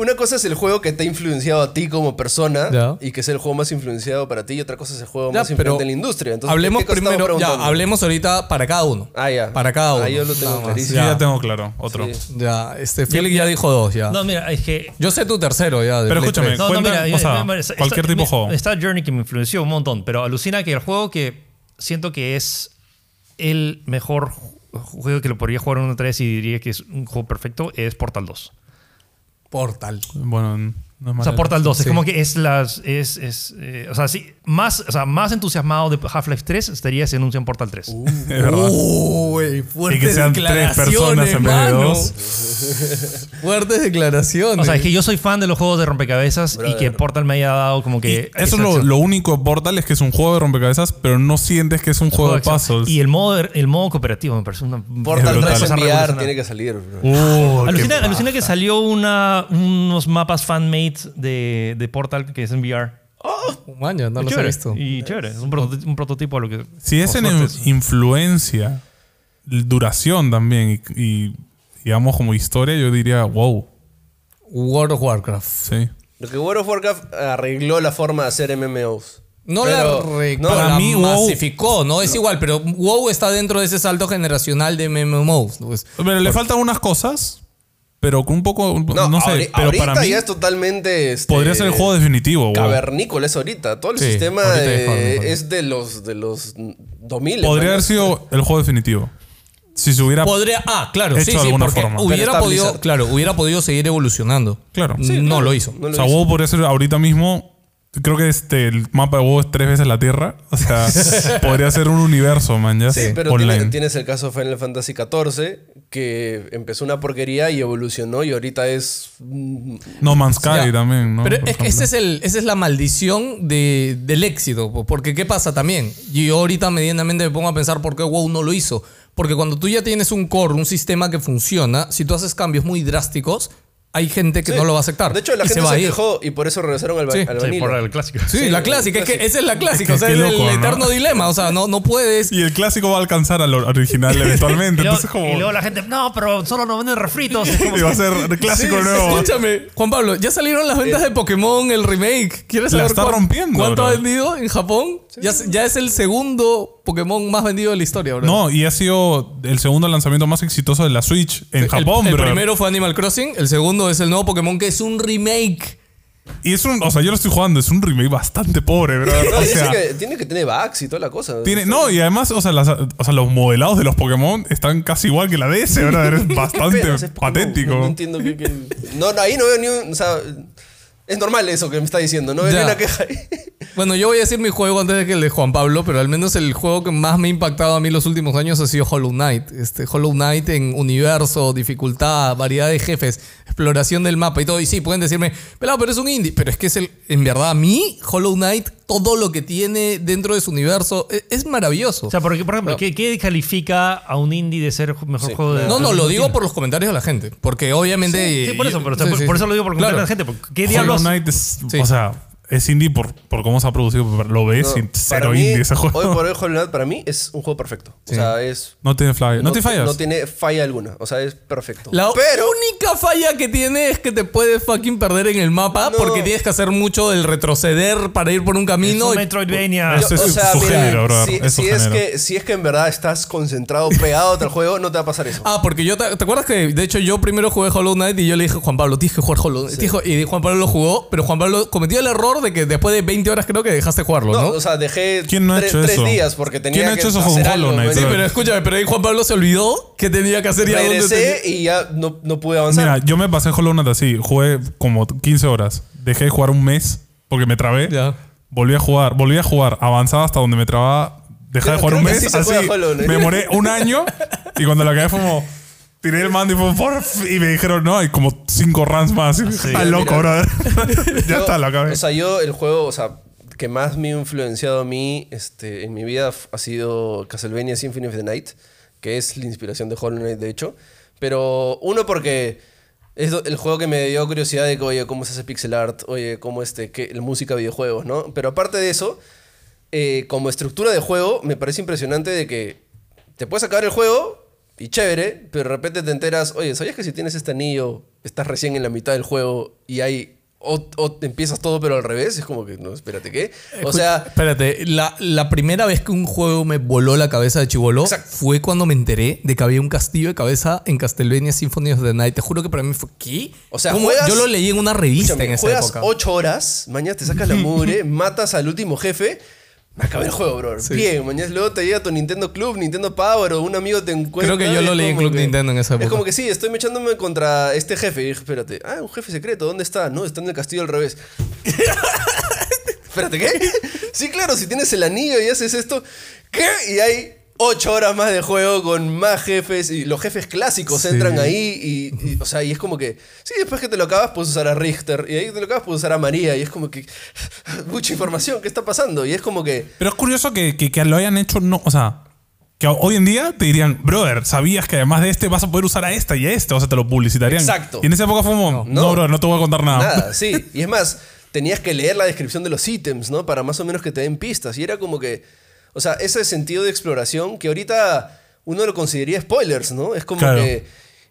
una cosa es el juego que te ha influenciado a ti como persona Ya. y que es el juego más influenciado para ti y otra cosa es el juego Ya, más pero influyente en la industria. Entonces, hablemos ¿qué cosa estamos primero, ya, hablemos ahorita para cada uno. Ah, ya. Para cada uno. Ah, yo lo tengo clarísimo. Ya, ya tengo claro, otro. Sí. ya, este, Philip ya dijo dos, ya. no, mira, es que Yo sé tu tercero ya. de Pero Play escúchame, 3. No, no, Cuenta, mira, o ya- sea, ya- está- cualquier está- tipo de juego. Está Journey que me influenció un montón, pero alucina que el juego que siento que es el mejor ju- juego que lo podría jugar una 3 y diría que es un juego perfecto es Portal 2. Portal. Bueno, No sea, Portal 2 Sí. es como que es las. Es, es, eh, o, sea, sí, más, o sea, más entusiasmado de Half-Life 3 estaría si anuncian Portal 3. Es verdad. Uy, fuertes Y que sean tres declaraciones, personas en vez de dos. Fuertes declaraciones. O sea, es que yo soy fan de los juegos de rompecabezas y que Portal me haya dado como Y que. eso es lo, lo único de Portal es que es un juego de rompecabezas, pero no sientes que es un juego de puzzles. Y el modo, el modo cooperativo me parece una. Portal brutal. 3 en VR tiene que salir. Uh, Alucina, alucina que salió una, unos mapas fan-made de, de Portal que es en VR. Maña, no los he Chévere. visto. Y chévere. Es un, prototipo, un prototipo lo que. Si es en suerte influencia, duración también y, y, digamos como historia, yo diría, wow, World of Warcraft. sí. Lo que World of Warcraft arregló la forma de hacer MMOs. No Pero- la, re- no, la para mí, WoW- masificó, ¿no? Es igual, pero WoW está dentro de ese salto generacional de MMOs. Pues, Pero le faltan unas cosas, pero con un poco, no, No, sé, pero ahorita para mí ya es totalmente. este, podría ser el juego definitivo. wow. Cavernícola es ahorita. Todo el Sí, sistema de- es cavernícola. es de los, de los 2000. Podría ¿no? haber sido el juego definitivo. Si se hubiera... Podría, ah, claro, Hecho sí, de sí, alguna porque forma. Hubiera podido, claro, hubiera podido seguir evolucionando. Claro. no lo hizo. No o lo sea, hizo. WoW podría ser ahorita mismo... Creo que este, el mapa de WoW es tres veces la Tierra. O sea, podría ser un universo, man, ya. Sí, pero online. tiene- tienes el caso de Final Fantasy XIV, que empezó una porquería y evolucionó y ahorita es... mm, No Man's Sky también, ¿no? Pero Por es que ejemplo. ese es el, esa es la maldición de- del éxito. po, Porque ¿qué pasa también? Yo ahorita medianamente me pongo a pensar por qué WoW no lo hizo. Porque cuando tú ya tienes un core, un sistema que funciona, si tú haces cambios muy drásticos, hay gente que sí. no lo va a aceptar. De hecho, la y gente se va se, a ir. quejó y por eso regresaron al, Sí. al Sí, vanilla. por el clásico. Sí, Sí, la clásica. Es que esa es la clásica. O sea, es el eterno dilema. O sea, no, no puedes... Y el clásico va a alcanzar al original eventualmente. Y luego, entonces, como. y luego la gente, no, pero solo nos venden refritos. Es como y va a ser el clásico Sí, nuevo. Escúchame, Juan Pablo, ya salieron las ventas de Pokémon, el remake. ¿Quieres La saber está cuán- rompiendo, cuánto bro. ha vendido en Japón? Ya, ya es el segundo Pokémon más vendido de la historia, bro. No, y ha sido el segundo lanzamiento más exitoso de la Switch en El- Japón, el, bro. primero fue Animal Crossing, el segundo es el nuevo Pokémon que es un remake. Y es un. O sea, yo lo estoy jugando, es un remake bastante pobre, bro. No, o dice sea, que tiene que tener bugs y toda la cosa. tiene, no, y además, o sea, las- o sea, los modelados de los Pokémon están casi igual que la DS, bro. Es bastante patético. No, no entiendo No, no, ahí no veo ni un... O sea, es normal eso que me está diciendo. No una queja ahí. Bueno, yo voy a decir mi juego antes de que el de Juan Pablo, pero al menos el juego que más me ha impactado a mí los últimos años ha sido Hollow Knight. Este, Hollow Knight en universo, dificultad, variedad de jefes, exploración del mapa y todo. Y sí, pueden decirme, pelado, pero es un indie. Pero es que es el, en verdad, a mí, Hollow Knight, todo lo que tiene dentro de su universo es, es maravilloso. O sea, porque, por ejemplo, ¿qué, qué califica a un indie de ser mejor Sí. juego de no, no, lo digo por los comentarios de la gente. Porque obviamente. Sí, por eso, pero, o sea, Sí, por, sí, por sí. eso lo digo por Claro. comentarios de la gente. porque ¿Qué Hollow diablos? Knight es. Sí. O sea, es indie por, por cómo se ha producido. pero Lo ves No, y cero mí, indie ese juego. Hoy por hoy, Hollow Knight para mí es un juego perfecto. O sea, es... No tiene fly. No, te fallas. No tiene falla alguna. O sea, es perfecto. La Pero... única falla que tiene es que te puedes fucking perder en el mapa No. porque tienes que hacer mucho del retroceder para ir por un Es camino. un y- Metroidvania. Ese es su género, brother. Si, Es si es que, si es que en verdad estás concentrado, pegado a otro juego, no te va a pasar eso. Ah, porque yo te, ¿te acuerdas que de hecho yo primero jugué Hollow Knight y yo le dije Juan Pablo, tienes que jugar Hollow Knight. Dijo- y Juan Pablo lo jugó, pero Juan Pablo cometió el error de que después de 20 horas creo que dejaste jugarlo, ¿no? No, o sea, dejé ¿Quién no ha hecho tres eso? días porque tenía ¿Quién ha que hecho eso con hacer Hollow algo. Knight, ¿me sí, pero escúchame, pero ahí Juan Pablo se olvidó que tenía que hacer y a dónde Regresé tenía- y ya no, no pude avanzar. Mira, yo me pasé Hollow Knight así. Jugué como 15 horas. Dejé de jugar un mes porque me trabé. Ya. Volví a jugar. Volví a jugar. Avanzaba hasta donde me trababa. Dejé de Creo- jugar un que mes. sí se así. juega Hollow Knight. Me demoré un año. Y cuando la acabé fue como... Tiré el mando y fue por Y me dijeron, no, hay como cinco runs más. Está loco, brother. ya está, la acabé. O sea, yo el juego, o sea, que más me ha influenciado a mí este, en mi vida ha sido Castlevania Symphony of the Night, que es la inspiración de Hollow Knight, de hecho. Pero uno porque es el juego que me dio curiosidad de que, oye, cómo se hace pixel art, oye, cómo este, que, la música de videojuegos, ¿no? Pero aparte de eso, eh, como estructura de juego, me parece impresionante de que te puedes acabar el juego y chévere, pero de repente te enteras, oye, ¿sabías que si tienes este anillo, estás recién en la mitad del juego y hay... O, o empiezas todo pero al revés, es como que, no, espérate, ¿qué? O sea, espérate, la, la primera vez que un juego me voló la cabeza de chivolo fue cuando me enteré de que había un castillo de cabeza en Castlevania Symphony of the Night. Te juro que para mí fue ¿qué? O sea, yo lo leí en una revista en esa juegas época. 8 horas, mañana te sacas la mugre, matas al último jefe. Acabé el juego, bro. Sí. Bien, mañana luego te llega tu Nintendo Club, Nintendo Power o un amigo te encuentra. Creo que yo lo es leí en Club Nintendo en esa Es época. como que sí, estoy echándome contra este jefe. Y dije, espérate, ah, un jefe secreto, ¿dónde está? No, está en el castillo al revés. espérate, ¿qué? Sí, claro, si tienes el anillo y haces esto, ¿qué? Y hay ocho horas más de juego con más jefes y los jefes clásicos Sí. entran ahí y, y, o sea, y es como que, sí, después que te lo acabas puedes usar a Richter y ahí que te lo acabas puedes usar a María y es como que, mucha información, ¿qué está pasando? Y es como que... Pero es curioso que, que, que lo hayan hecho, no, o sea, que hoy en día te dirían, brother, ¿sabías que además de este vas a poder usar a esta y a esta? O sea, te lo publicitarían. Exacto. Y en esa época fue como, no, No. brother, no te voy a contar nada. Nada, sí. Y es más, tenías que leer la descripción de los ítems, ¿no? Para más o menos que te den pistas. Y era como que, o sea, ese sentido de exploración que ahorita uno lo consideraría spoilers, ¿no? Es como Claro. que...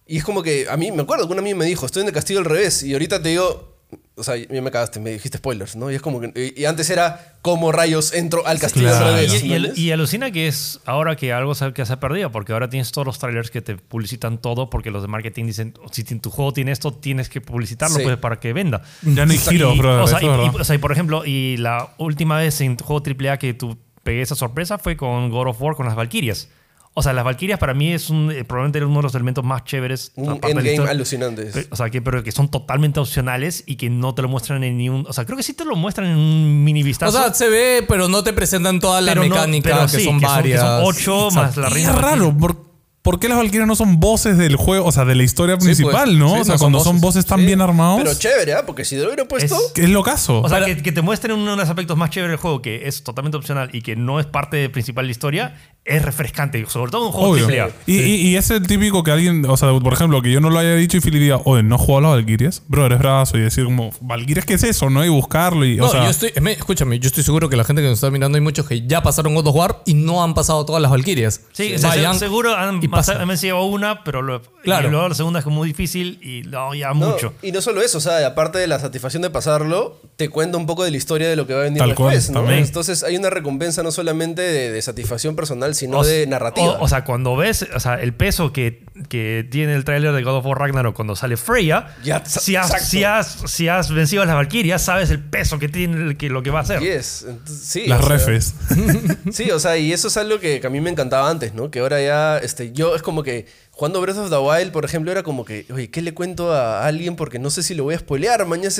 Y es como que, a mí, me acuerdo que un amigo me dijo, estoy en el castillo al revés. Y ahorita te digo, o sea, ya me cagaste, me dijiste spoilers, ¿no? Y es como que... Y, y antes era, ¿cómo rayos entro al castillo Claro. al revés? y- ¿no y- y alucina que es ahora que algo se, que se ha perdido, porque ahora tienes todos los trailers que te publicitan todo, porque los de marketing dicen, si tu juego tiene esto, tienes que publicitarlo Sí. pues, para que venda. Ya no hay O sea, giros, y- brother. o sea, y, o sea, y por ejemplo, y la última vez en tu juego AAA que tú pegué esa sorpresa fue con God of War, con las Valkyrias. O sea, las Valkyrias para mí es un, eh, probablemente era uno de los elementos más chéveres. Un endgame alucinante. O sea, que, pero que son totalmente opcionales y que no te lo muestran en ningún. O sea, creo que sí te lo muestran en un mini O vistazo. sea, se ve, pero no te presentan toda la pero no- mecánica, pero que sí, son que varias. Que son ocho más la Y es raro, Valkyria. ¿Por, qué las Valkyrias no son voces del juego, o sea, de la historia Sí, principal, pues. no? Sí, o sea, no cuando son voces. voces tan Sí. bien armados, Pero chévere, ¿ah? Porque si te lo hubieran puesto... Es- que es lo caso. O sea, Para- que, que te muestren uno de los aspectos más chéveres del juego, que es totalmente opcional y que no es parte principal de la historia, es refrescante. Sobre todo en un juego Obvio. AAA. Y, y, y es el típico que alguien, o sea, por ejemplo, que yo no lo haya dicho y Philly diga, oye, no he jugado a las Valkyrias, bro, eres brazo, y decir como, Valkyrias, ¿qué es eso? ¿No? Y buscarlo y, No, o sea, yo estoy, me- escúchame, yo estoy seguro que la gente que nos está mirando hay muchos que ya pasaron God of War y no han pasado todas las Valkyrias. Sí, o sea, Vayan se- seguro han, y pasan. han vencido una, pero lo- Claro. y luego la segunda es como muy difícil y no, ya No, mucho. y no solo eso, o sea, aparte de la satisfacción de pasarlo, te cuenta un poco de la historia de lo que va a venir Tal cual, después, ¿no? también. Entonces hay una recompensa no solamente de, de satisfacción personal, sino O- de narrativa. O, o sea, cuando ves o sea, el peso que, que tiene el tráiler de God of War Ragnarok cuando sale Freya, Ya, si, has, si, has, si has vencido a las Valkyrias, sabes el peso que tiene que, lo que va a hacer. Yes. Sí, las sea, refes. Sí, o sea, y eso es algo que, que a mí me encantaba antes, ¿no? Que ahora ya, este, yo es como que jugando Breath of the Wild, por ejemplo, era como que, oye, ¿qué le cuento a alguien? Porque no sé si lo voy a spoilear, mañana es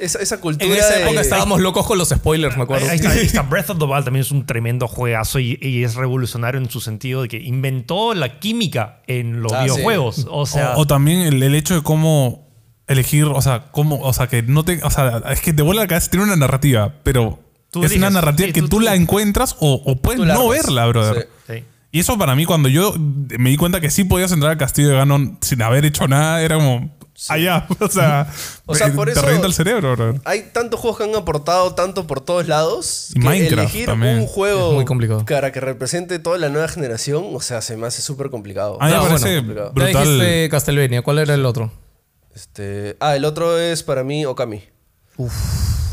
esa, esa cultura En esa de- época estábamos locos con los spoilers, me acuerdo. Ahí está, ahí está. Breath of the Wild también es un tremendo juegazo y, y es revolucionario en su sentido de que inventó la química en los Ah, sí. videojuegos. O sea, o, o también el, el hecho de cómo elegir, o sea, cómo, o sea, que no te, o sea, es que te vuela la cabeza, tiene una narrativa, pero es una narrativa Sí, que tú- tú, tú- la encuentras o, o puedes no armas. verla, brother. Sí. Y eso para mí, cuando yo me di cuenta que sí podías entrar al castillo de Ganon sin haber hecho nada, era como allá. O sea, O sea, por te eso- revienta el cerebro, brother. Hay tantos juegos que han aportado tanto por todos lados Y que Minecraft elegir también. un juego Es muy complicado. para que represente toda la nueva generación, o sea, se me hace súper complicado. A mí me No, parece bueno, Ya brutal. dijiste Castlevania, ¿cuál era el otro? Este, ah, el otro es para mí Okami.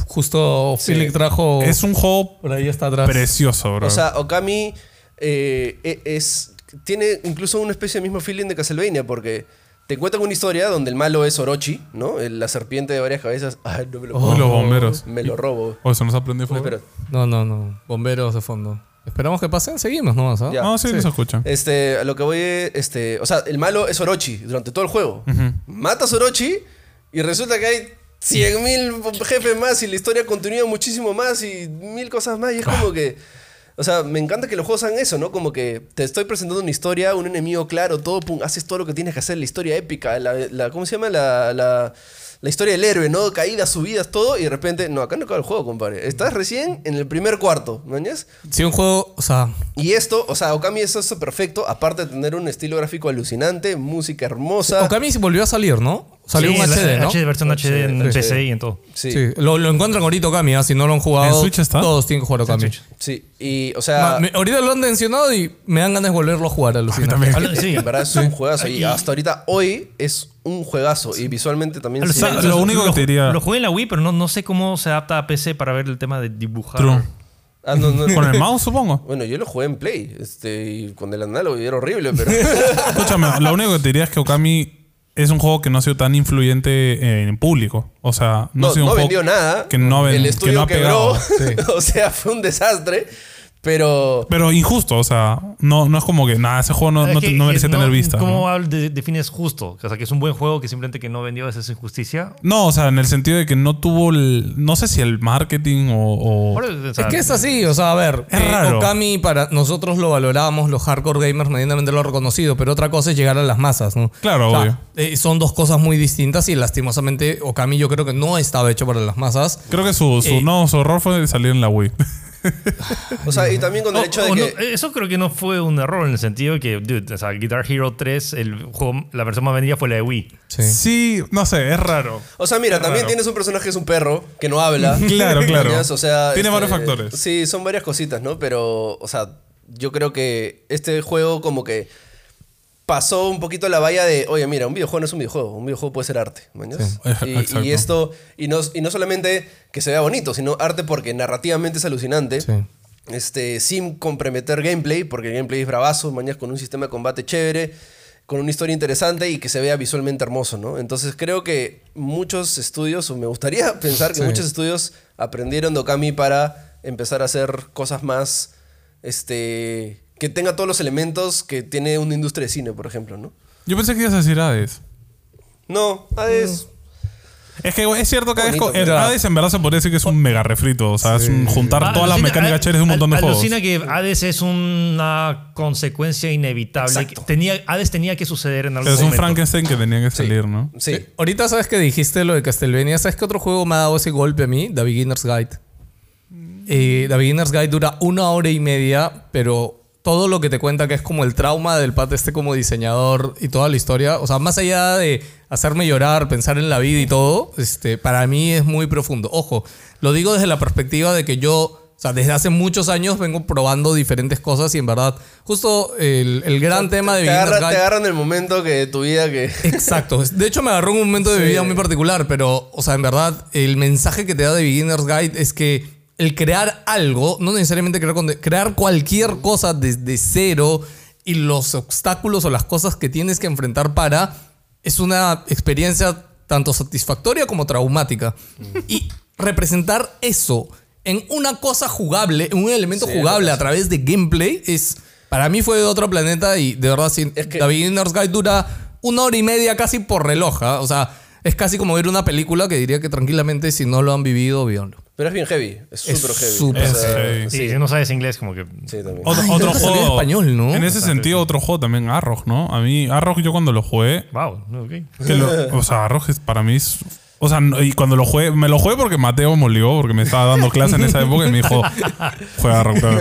Justo Sí. Philip trajo. Es un juego por ahí está atrás. precioso, bro. O sea, Okami eh, e- es tiene incluso una especie de mismo feeling de Castlevania porque te cuentan una historia donde el malo es Orochi, ¿no? El- La serpiente de varias cabezas. Ay, no me lo puedo- los bomberos. Me lo robo. O eso nos aprendió Uy, fuego. No, no, no. Bomberos de fondo. Esperamos que pasen, seguimos nomás, ¿ah? No, sí, Sí. no se escucha. Este, a lo que voy es, este, o sea, el malo es Orochi durante todo el juego. Matas a Orochi y resulta que hay 100.000 jefes más y la historia continúa muchísimo más y mil cosas más. Y es como que, o sea, me encanta que los juegos hagan eso, ¿no? Como que te estoy presentando una historia, un enemigo claro, todo, pum, haces todo lo que tienes que hacer, la historia épica, la, la- ¿cómo se llama? La, la, la historia del héroe, ¿no? Caídas, subidas, todo, y de repente, no, acá no acaba el juego, compadre. Estás recién en el primer cuarto, ¿mañas? Sí, un juego, o sea, Y esto, o sea, Okami es eso perfecto, aparte de tener un estilo gráfico alucinante, música hermosa. Okami volvió a salir, ¿no? Salió Sí, un HD, ¿no? HD, versión HD en. PC y en todo. Sí, Sí, lo, lo encuentran ahorita Okami, ¿ah? si no lo han jugado. ¿En Switch está? Todos tienen que jugar Okami. Sí. Y, o Ma- sea, me- ahorita lo han mencionado y me dan ganas de volverlo a jugar, alucina. también. Sí. en verdad es un juegazo. Y- hasta ahorita, hoy, es un juegazo. Y visualmente también Lo- sí. sea, lo único que te diría- Lo jugué en la Wii, pero no, no sé cómo se adapta a PC para ver el tema de dibujar. True. Ah, no, no. Con el mouse, supongo. Bueno, yo lo jugué en Play. Este, y con el análogo y era horrible, pero. Escúchame, lo único que te diría es que Okami es un juego que no ha sido tan influyente en público. O sea, no, No, ha sido un no juego vendió nada. Que no, ven- el que estudio no ha quebró. pegado. Sí. o sea, fue un desastre. Pero. Pero injusto, o sea, no, no es como que, nada, ese juego no, no, que, no merece tener vista. ¿Cómo ¿no? hab- de- defines justo? O sea, que es un buen juego que simplemente que no vendió esa es injusticia. No, o sea, en el sentido de que no tuvo el. No sé si el marketing o. o- Por eso, o sea, Es que es así, o sea, a ver, Es eh, raro. Okami para nosotros lo valoramos, los hardcore gamers medianamente lo reconocido, pero otra cosa es llegar a las masas, ¿no? Claro, O sea, obvio. eh, son dos cosas muy distintas y lastimosamente Okami yo creo que no estaba hecho para las masas. Creo que su, su, Eh. no, su error fue salir en la Wii. O sea, y también con el o- hecho de o que. no, eso creo que no fue un error en el sentido de que, dude, o sea, Guitar Hero 3, el juego, la versión más vendida fue la de Wii. Sí. Sí, no sé, es raro. O sea, mira, también raro. tienes un personaje que es un perro, que no habla. Claro, claro. O sea, Tiene este, varios factores. Sí, son varias cositas, ¿no? Pero, o sea, yo creo que este juego como que pasó un poquito la valla de, oye, mira, un videojuego no es un videojuego, un videojuego puede ser arte, ¿mañas? Sí. Y, esto, y no, y no solamente que se vea bonito, sino arte porque narrativamente es alucinante. Sí. Este, sin comprometer gameplay, porque el gameplay es bravazo, mañas con un sistema de combate chévere, con una historia interesante y que se vea visualmente hermoso, ¿no? Entonces creo que muchos estudios, o me gustaría pensar que Sí. muchos estudios aprendieron de Okami para empezar a hacer cosas más, este, que tenga todos los elementos que tiene una industria de cine, por ejemplo, ¿no? Yo pensé que ibas a decir Hades. No, Hades... Es que es cierto que Hades, Bonito, pero- Hades en verdad se podría decir que es un mega refrito. O sea, es un juntar Ah, todas las mecánicas chéveres de un montón de juegos. Alucina que Hades es una consecuencia inevitable. Que Tenía, Hades tenía que suceder en algún Es un momento. Frankenstein que tenía que salir, ¿no? Sí. Eh, Ahorita sabes que dijiste lo de Castlevania. ¿Sabes qué otro juego me ha dado ese golpe a mí? The Beginner's Guide. Eh, The Beginner's Guide dura una hora y media, pero todo lo que te cuenta que es como el trauma del pata este como diseñador y toda la historia, o sea, más allá de hacerme llorar, pensar en la vida y todo, este, para mí es muy profundo. Ojo, lo digo desde la perspectiva de que yo, o sea, desde hace muchos años vengo probando diferentes cosas y en verdad, justo el, el gran tema de te, agarra, Guide... te agarran el momento que de tu vida que... Exacto. De hecho, me agarró un momento de mi vida muy particular, pero, o sea, en verdad, el mensaje que te da de Beginner's Guide es que el crear algo, no necesariamente crear, crear cualquier cosa desde cero y los obstáculos o las cosas que tienes que enfrentar para, es una experiencia tanto satisfactoria como traumática. Y representar eso en una cosa jugable, en un elemento Sí, jugable a través de gameplay, es para mí fue de otro planeta y de verdad, sí, Es que- Guide dura una hora y media casi por reloj. ¿ah? O sea, es casi como ver una película que diría que tranquilamente, si no lo han vivido, víanlo. Pero es bien heavy, es súper heavy. sea, heavy. Sí, si no sabes inglés, como que. sí, también. Otro, Ay, otro juego. español, ¿no? En ese sentido, otro juego también, Arrog, ¿no? A mí, Arrog, yo cuando lo jugué. Wow, ok. que lo- o sea, Arrog es, para mí es. O sea, no- y cuando lo jugué, me lo jugué porque Mateo me obligó, porque me estaba dando clase en esa época y me dijo, juega Arrog. claro".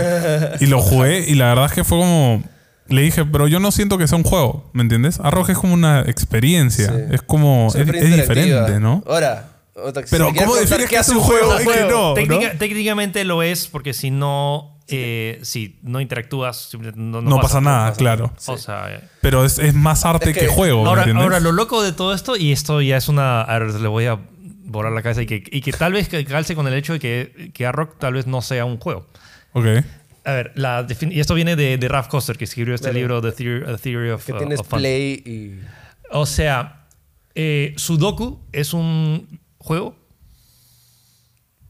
Y lo jugué y la verdad es que fue como. Le dije, pero yo no siento que sea un juego, ¿me entiendes? Arrog es como una experiencia, Sí. es como. Es, diferente, ¿no? Ahora, otra- si Pero, me ¿cómo defines que es hace un juego? Es que juego? no. Técnica- Técnicamente lo es porque si no, eh, si no interactúas, no, No, pasa, nada, claro. O sea, eh, Pero es, es más arte Es que, que- juego, ¿me ahora, entiendes? ahora, lo loco de todo esto, y esto ya es una. A ver, le voy a borrar la cabeza y que, y que tal vez calce con el hecho de que, que Arrock tal vez no sea un juego. Ok. A ver, la y esto viene de, de Ralph Koster, que escribió este Claro. libro, The Theory, The Theory of, Que uh, tienes of Fun. play y... O sea, eh, Sudoku es un juego.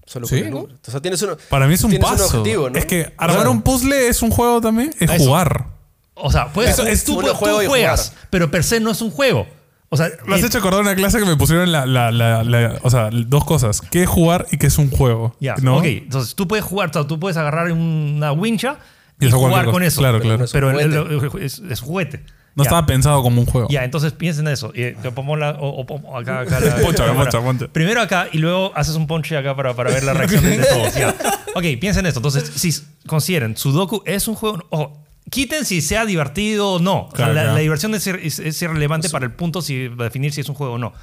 Solo Sí. O sea, tienes uno... Para mí es un paso. objetivo, ¿no? Es que armar Claro. un puzzle es un juego también, es Eso. jugar. O sea, puedes, Eso es tú, juego juegas, jugar. pero per se no es un juego. O sea, Me has hecho acordar una clase que me pusieron la, la- la- la- o sea, dos cosas. ¿Qué es jugar y qué es un juego? Ya, ¿no? ok. Entonces tú puedes jugar, o sea, tú puedes agarrar una wincha y, jugar con eso. Claro, Pero claro. no es un Pero juguete. es, es juguete. No Ya. estaba pensado como un juego. Ya, entonces piensen en eso. Y, eh, te pongo la, o, o pongo acá, acá la- Poncha, la- poncha, poncha. Primero acá y luego haces un ponche acá para, para ver la reacción de, de todos. Ya. Ok, piensen en esto. Entonces, si consideren, Sudoku es un juego. Ojo, quiten si sea divertido o no. O sea, Claro, la, diversión es, es- es irrelevante para el punto si, para definir si es un juego o no.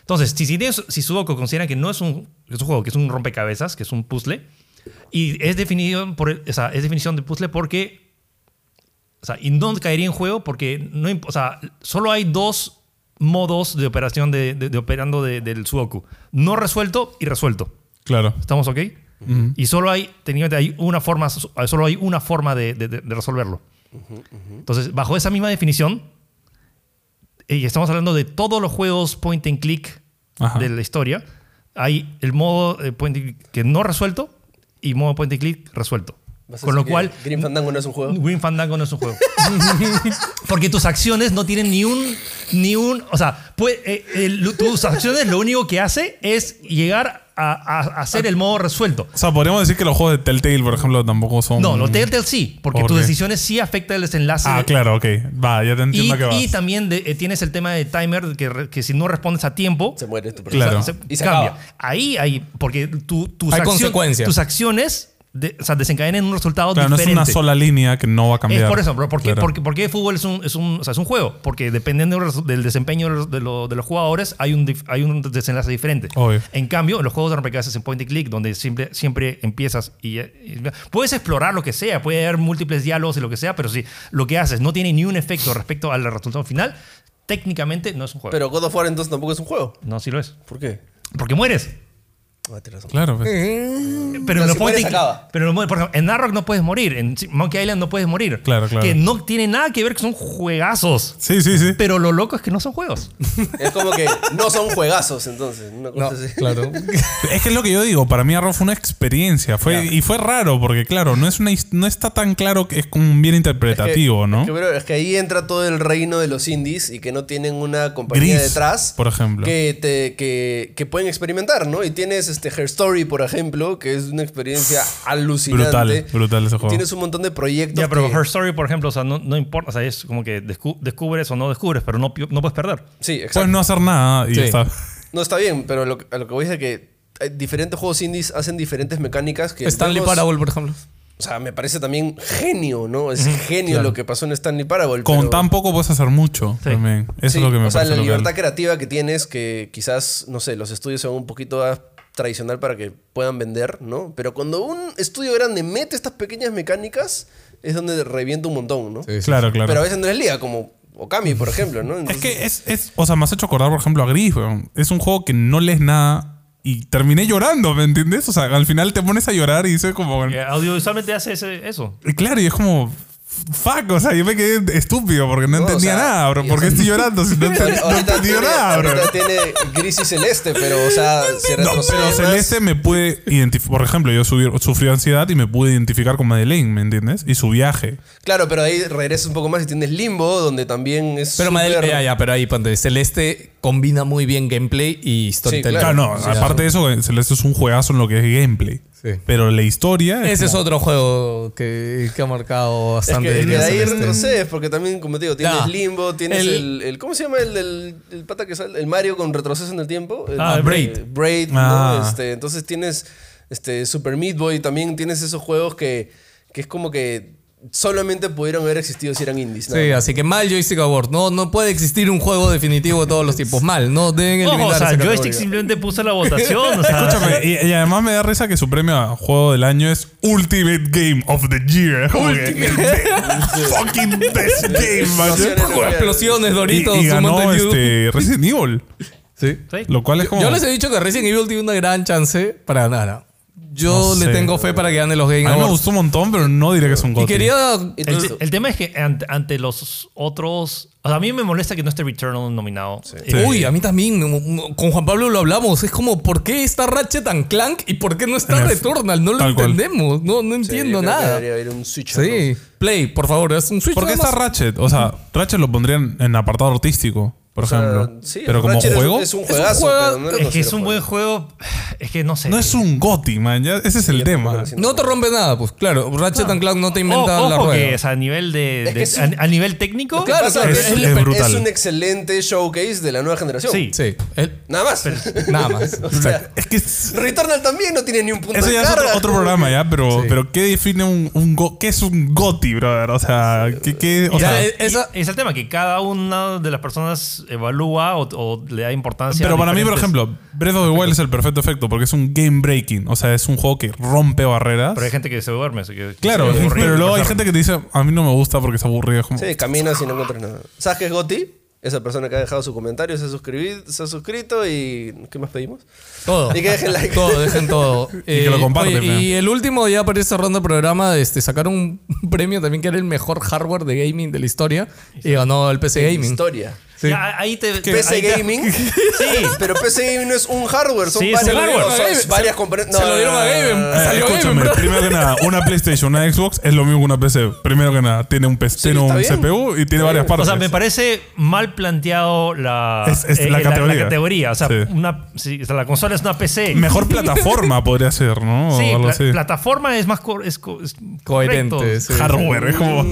Entonces, si, si, tienes- si Sudoku consideran que no es un, que es un juego, que es un rompecabezas, que es un puzzle, y es definido por, o sea, es definición de puzzle porque o sea, y no caería en juego porque no, o sea, solo hay dos modos de operación de, de- de operando de- del Sudoku. No resuelto y resuelto. Claro. ¿Estamos ok? Y solo hay, técnicamente hay una forma, solo hay una forma de, de- de resolverlo. Entonces, bajo esa misma definición, y estamos hablando de todos los juegos point and click Ajá. de la historia, hay el modo eh, point and click que no resuelto y modo point and click resuelto. ¿Vas a Con lo que cual, Grim Fandango no es un juego. Green Fandango no es un juego. Porque tus acciones no tienen ni un. Ni un o sea, eh, el- tus acciones lo único que hace es llegar a, a- a hacer el modo resuelto. O sea, podríamos decir que los juegos de Telltale, por ejemplo, tampoco son. No, los Telltale sí, porque ¿Por tus decisiones sí afectan el desenlace. Ah, de- claro, ok. Va, ya te Y, entiendo a qué vas. y también de- eh, tienes el tema de timer, que, re- que si no respondes a tiempo, Se muere tu Claro. personaje. se- Y se cambia. acaba. Ahí hay, porque tu- tus, Hay acción- consecuencias. tus acciones de- o sea, desencadenan un resultado Claro, no es diferente. una sola línea que no va a cambiar. Es por eso, bro. ¿Por qué, Claro. porque, porque el fútbol es un, es, un, o sea, es un juego? Porque dependiendo del desempeño de los, de lo- de los jugadores, hay un, hay un desenlace diferente. Obvio. En cambio, en los juegos de rompecabezas en point and click, donde siempre, siempre empiezas y, y- puedes explorar lo que sea, puede haber múltiples diálogos y lo que sea, pero si lo que haces no tiene ni un efecto respecto al resultado final, técnicamente no es un juego. Pero God of War entonces tampoco es un juego. no, sí lo es. ¿Por qué? Porque mueres. Claro, pues. Pero, en si los point mueres, and click- acaba. pero por ejemplo, en Narrock no puedes morir, en Monkey Island no puedes morir. Claro, claro. Que no tiene nada que ver que son juegazos. Sí, sí, sí. Pero lo loco es que no son juegos. Es como que no son juegazos entonces. Una cosa No, así. claro. Es que es lo que yo digo, para mí Arrow fue una experiencia. Fue, y fue raro, porque claro, no, es una, no está tan claro que es como un bien interpretativo, Es que- ¿no? Es que, bro, es que ahí entra todo el reino de los indies y que no tienen una compañía Gris, detrás. por ejemplo. Que, te, que, que pueden experimentar, ¿no? Y tienes este Her Story, por ejemplo, que es una experiencia alucinante. Brutal, brutal ese juego. Tienes un montón de proyectos. Ya, pero que- Her Story, por ejemplo, o sea, no, no importa. O sea, es como que descu- descubres o no descubres, pero no, no puedes perder. Sí, exacto. Puedes no hacer nada y Sí. ya está. No está bien, pero lo, a lo que voy es de que eh, diferentes juegos indies hacen diferentes mecánicas que. Stanley Parable, por ejemplo. O sea, me parece también genio, ¿no? Es genio claro. lo que pasó en Stanley Parable. Con pero- tan poco puedes hacer mucho Sí. también. Eso Sí, es lo que me o sea, parece la local. libertad creativa que tienes, que quizás, no sé, los estudios son un poquito tradicional para que puedan vender, ¿no? Pero cuando un estudio grande mete estas pequeñas mecánicas, es donde revienta un montón, ¿no? Sí, sí. Claro, claro. Pero a veces no es liga, como Okami, por ejemplo, ¿no? Es que es, es, o sea, me has hecho acordar, por ejemplo, a Gris, weón. Es un juego que no lees nada y terminé llorando, ¿me entiendes? O sea, al final te pones a llorar y dices como... Que audiovisualmente hace ese- eso. Y Claro, y es como... Fuck, o sea, yo me quedé estúpido porque no, No, o entendía sea, nada, bro. ¿Por qué o estoy llorando si no, ent- no entendí tiene, nada, bro? tiene gris y celeste, pero, o sea, si No, pero Celeste me pude identificar. Por ejemplo, yo subí, sufrí ansiedad y me pude identificar con Madeleine, ¿me entiendes? Y su viaje. Claro, pero ahí regresas un poco más y tienes Limbo, donde también es Pero súper- Madel, ya, ya, pero ahí, ponte, Celeste combina muy bien gameplay y storytelling. claro. Claro, no, O sea, aparte de eso, Celeste es un juegazo en lo que es gameplay. Sí. Pero la historia. Ese es otro juego que, que ha marcado Es bastante. que, que de ahí Celeste. retrocedes, porque también, como te digo, tienes Ya. Limbo, tienes el, El- el- ¿Cómo se llama el, el, el pata que sale? El Mario con retroceso en el tiempo. El- Ah, Braid. Braid, ¿no? Ah. Este, entonces tienes este, Super Meat Boy, también tienes esos juegos que, que es como que solamente pudieron haber existido si eran indies. Sí, así que mal Joystick Award. No, no puede existir un juego definitivo de todos los tipos. Mal. No deben eliminar Ojo, o sea, esa Joystick categoría. simplemente puso la votación. O sea, Escúchame, y, y además me da risa que su premio a juego del año es Ultimate Game of the Year. Be- fucking best game, man. Explosiones explosiones, Y, Doritos, y ganó este Resident Evil. Sí. sí. Lo cual es como. Yo les he dicho que Resident Evil tiene una gran chance para ganar. Yo No le sé. tengo fe para que gane los Game a mí me gustó un montón, pero no diré que es un Y quería. El, tema es que ante, ante los otros. O sea, a mí me molesta que no esté Returnal nominado. Eh. Uy, a mí también. Con Juan Pablo lo hablamos. Es como, ¿por qué está Ratchet and Clank y por qué no está Returnal? No lo entendemos. No, no entiendo nada. Debería haber un Switch. Sí. Play, por favor, es un Switch. ¿Por qué está. Ratchet? O sea, Ratchet lo pondrían en apartado artístico, por O sea, ejemplo. sí, pero como Ratchet juego. Es, un un juegazo, juego- no Es que es un buen juego. juego. Es que no sé. No es un GOTY, man. ya- ese es el tema. No te rompe nada, pues claro. Ratchet and Clank no te inventa O- la rueda. que es a nivel de, Es que de- es a, un- a nivel técnico. Claro, es- es, es brutal. es un excelente showcase de la nueva generación. Sí. Sí. el- Nada más. nada más. o sea, Es que Returnal también no tiene ni un punto eso de ya es otro, programa, ya, pero, Sí. pero ¿qué define un, un go- ¿Qué es un GOTY, brother? O sea, ¿qué, qué- o Ya, sea, esa- Y es el tema que cada una de las personas evalúa o, o le da importancia. pero a para mí, por ejemplo, Breath of the Wild es el perfecto efecto porque es un game breaking. O sea, es un juego que rompe barreras. Pero hay gente que se duerme. así que- Claro, que se aburre pero luego hay gente que te dice, a mí no me gusta porque es aburrido. Es como, Sí, caminas y no encuentras nada. ¿Sabes qué es Goti? Esa persona que ha dejado su comentario, se ha, suscribido, se ha suscrito y... ¿Qué más pedimos? Todo. Y que dejen like. Todo, dejen todo. que lo comparten, oye, ¿no? y el último, ya para ir cerrando el programa, este, sacaron un premio también que era el mejor hardware de gaming de la historia y ganó el PC Gaming. Historia. Sí, Sí. Ya, ahí te. PC ahí te- Gaming. Sí. Pero PC Gaming no es un hardware, son Sí, varios, hardware. o Se- varias componentes. se lo dieron a Gaben. no, no, no. Eh, escúchame, bro. primero que nada, una PlayStation, una Xbox es lo mismo que una PC. Primero que nada, tiene un, PC, tiene está un bien. CPU y tiene varias O partes. sea, me parece mal planteado la, Es- es la categoría. categoría. O sea, Sí. una, o sea, la consola es una PC. Mejor plataforma podría ser, ¿no? Sí, o algo pla- así. plataforma es más co- es co- es Coherente. Hardware, es como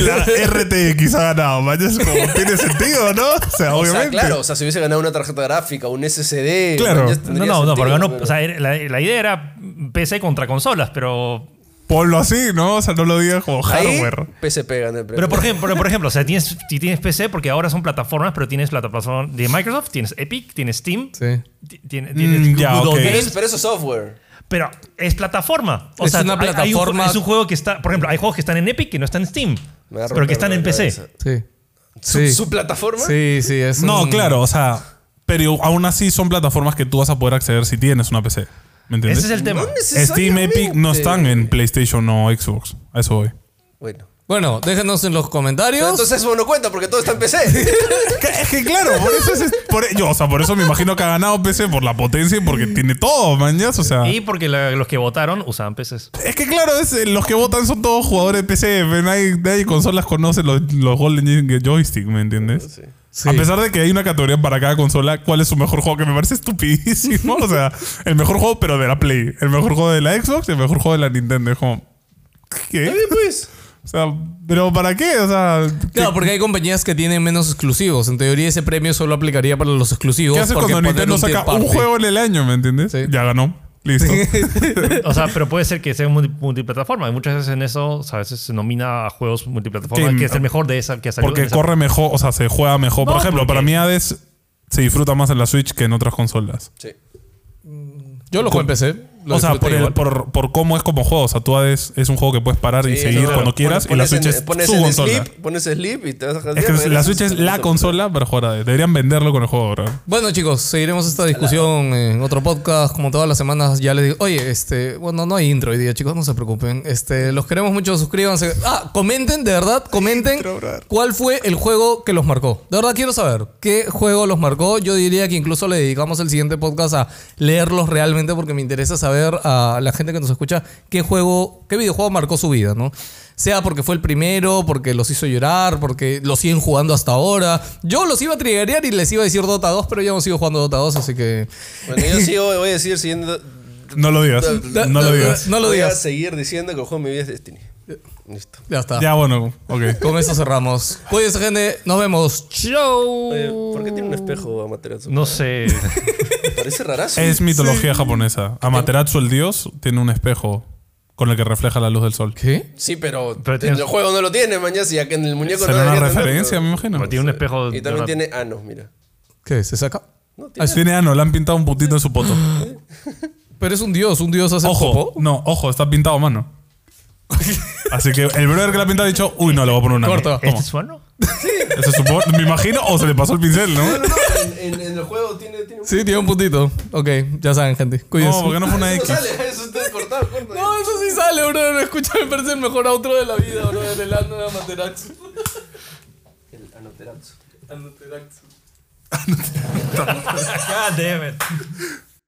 la RTX ha ganado, man. Es como, tiene sentido, ¿no? O sea, O sea, obviamente. claro, o sea, si hubiese ganado una tarjeta gráfica, un SSD. Claro. No, no, no, porque ganó, pero- o sea, era- la, la idea era PC contra consolas, pero Ponlo así, ¿no? O sea, no lo digas como Ahí, hardware. PSP gana el premio. Pero por ejemplo, por ejemplo, o sea, tienes, si tienes PC, porque ahora son plataformas, pero tienes plataforma de Microsoft, tienes Epic, tienes Steam, Sí. ti- tiene- tienes Mm, ya, Google ok. pero, Games, es, pero eso es software. pero es plataforma. O Es sea, una hay- hay un ju- plataforma- es un juego que está, por ejemplo, hay juegos que están en Epic que no están en Steam, pero que están en PC. cabeza. Sí. ¿Su, su plataforma? Sí, sí, es No, un- claro, o sea, pero aún así son plataformas que tú vas a poder acceder si tienes una PC. ¿Me entiendes? Ese es el tema. No Steam, Epic no están en PlayStation o Xbox. A eso voy. Bueno. Bueno, déjenos en los comentarios. Pero entonces eso no cuenta porque todo está en PC. Es que claro, por eso es, por, yo, o sea, por eso me imagino que ha ganado PC por la potencia y porque tiene todo, mañas. O sea, Y porque la- los que votaron usaban PCs. es que claro, es, eh, los que votan son todos jugadores de PC. Nadie, nadie consolas conoce los, los Golden Joystick, ¿me entiendes? Sí. Sí. A pesar de que hay una categoría para cada consola, ¿cuál es su mejor juego? Que me parece estupidísimo. O sea, el mejor juego, pero de la Play. El mejor juego de la Xbox y el mejor juego de la Nintendo. Es como. ¿Qué? Está bien, pues. O sea, ¿pero para qué? O sea, ¿qué, Claro, porque hay compañías que tienen menos exclusivos. En teoría ese premio solo aplicaría para los exclusivos. ¿qué hace porque cuando Nintendo un saca un juego en el año, ¿me entiendes? Sí. Ya ganó. Listo. O sea, pero puede ser que sea multi- multiplataforma. Y muchas veces en eso, o sea, a veces se nomina a juegos multiplataforma, Que- que es el mejor de esa que ha salido. Porque esa- corre mejor, o sea, se juega mejor. Por ejemplo, porque- para mí Hades se disfruta más en la Switch que en otras consolas. Sí. Yo lo juego en PC. Lo o sea, por, el- por, por cómo es como juego. O sea, tú Hades es un juego que puedes parar y seguir claro. cuando quieras. y la Pones Switch en- es pones su consola. Sleep, pones sleep y te vas a Es que la Switch es la consola para jugar a Hades. Deberían venderlo con el juego ahora. Bueno, chicos, seguiremos esta discusión en otro podcast. Como todas las semanas, ya les digo. Oye, este. Bueno, no hay intro hoy día, chicos, no se preocupen. Este, los queremos mucho, suscríbanse. Ah, comenten, de verdad, comenten cuál fue el juego que los marcó. De verdad quiero saber qué juego los marcó. Yo diría que incluso le dedicamos el siguiente podcast a leerlos realmente porque me interesa saber a la gente que nos escucha qué juego, qué videojuego marcó su vida, ¿no? Sea porque fue el primero, porque los hizo llorar, porque los siguen jugando hasta ahora. Yo los iba a triggerear y les iba a decir Dota 2, pero ya no sigo jugando Dota 2, así que... Bueno, yo sigo, voy a decir siguiendo. No lo digas. No lo digas. No lo voy a digas. seguir diciendo que el juego de mi vida es Destiny. Listo. Ya está. Ya, bueno, ok. Con eso cerramos. Cuídense, gente. Nos vemos. Chau. Oye, ¿Por qué tiene un espejo Amaterasu? No sé. Parece rarazo. Es mitología japonesa. Amaterasu, el dios, tiene un espejo con el que refleja la luz del sol. ¿Qué? Sí, pero, Pero en tienes- el juego no lo tiene, mañana, ya que en el muñeco no Será una debería referencia, tenerlo. me imagino. Pero tiene un espejo. Y también tiene anos, mira. ¿Qué? ¿Se saca? No, tiene Tiene ano, le han pintado un putito en su poto. Pero es un dios. Un dios hace Ojo, popó. no, ojo, está pintado a mano. Así que el brother que la ha pintado ha dicho, uy, no, le voy a poner una. Corta. ¿Este es supongo, me imagino, o se le pasó el pincel, ¿no? No, no, en, en- en el juego tiene, tiene un... Sí, tiene un puntito. Ok, ya saben, gente. Cuídense. No, porque no fue una Eso X. sale, eso está cortado, corta. No, eso sí sale, bro. Escucha, me parece el mejor outro de la vida, bro. El ano de Amaterasu. El Anoterazu. Amaterasu. God damn it.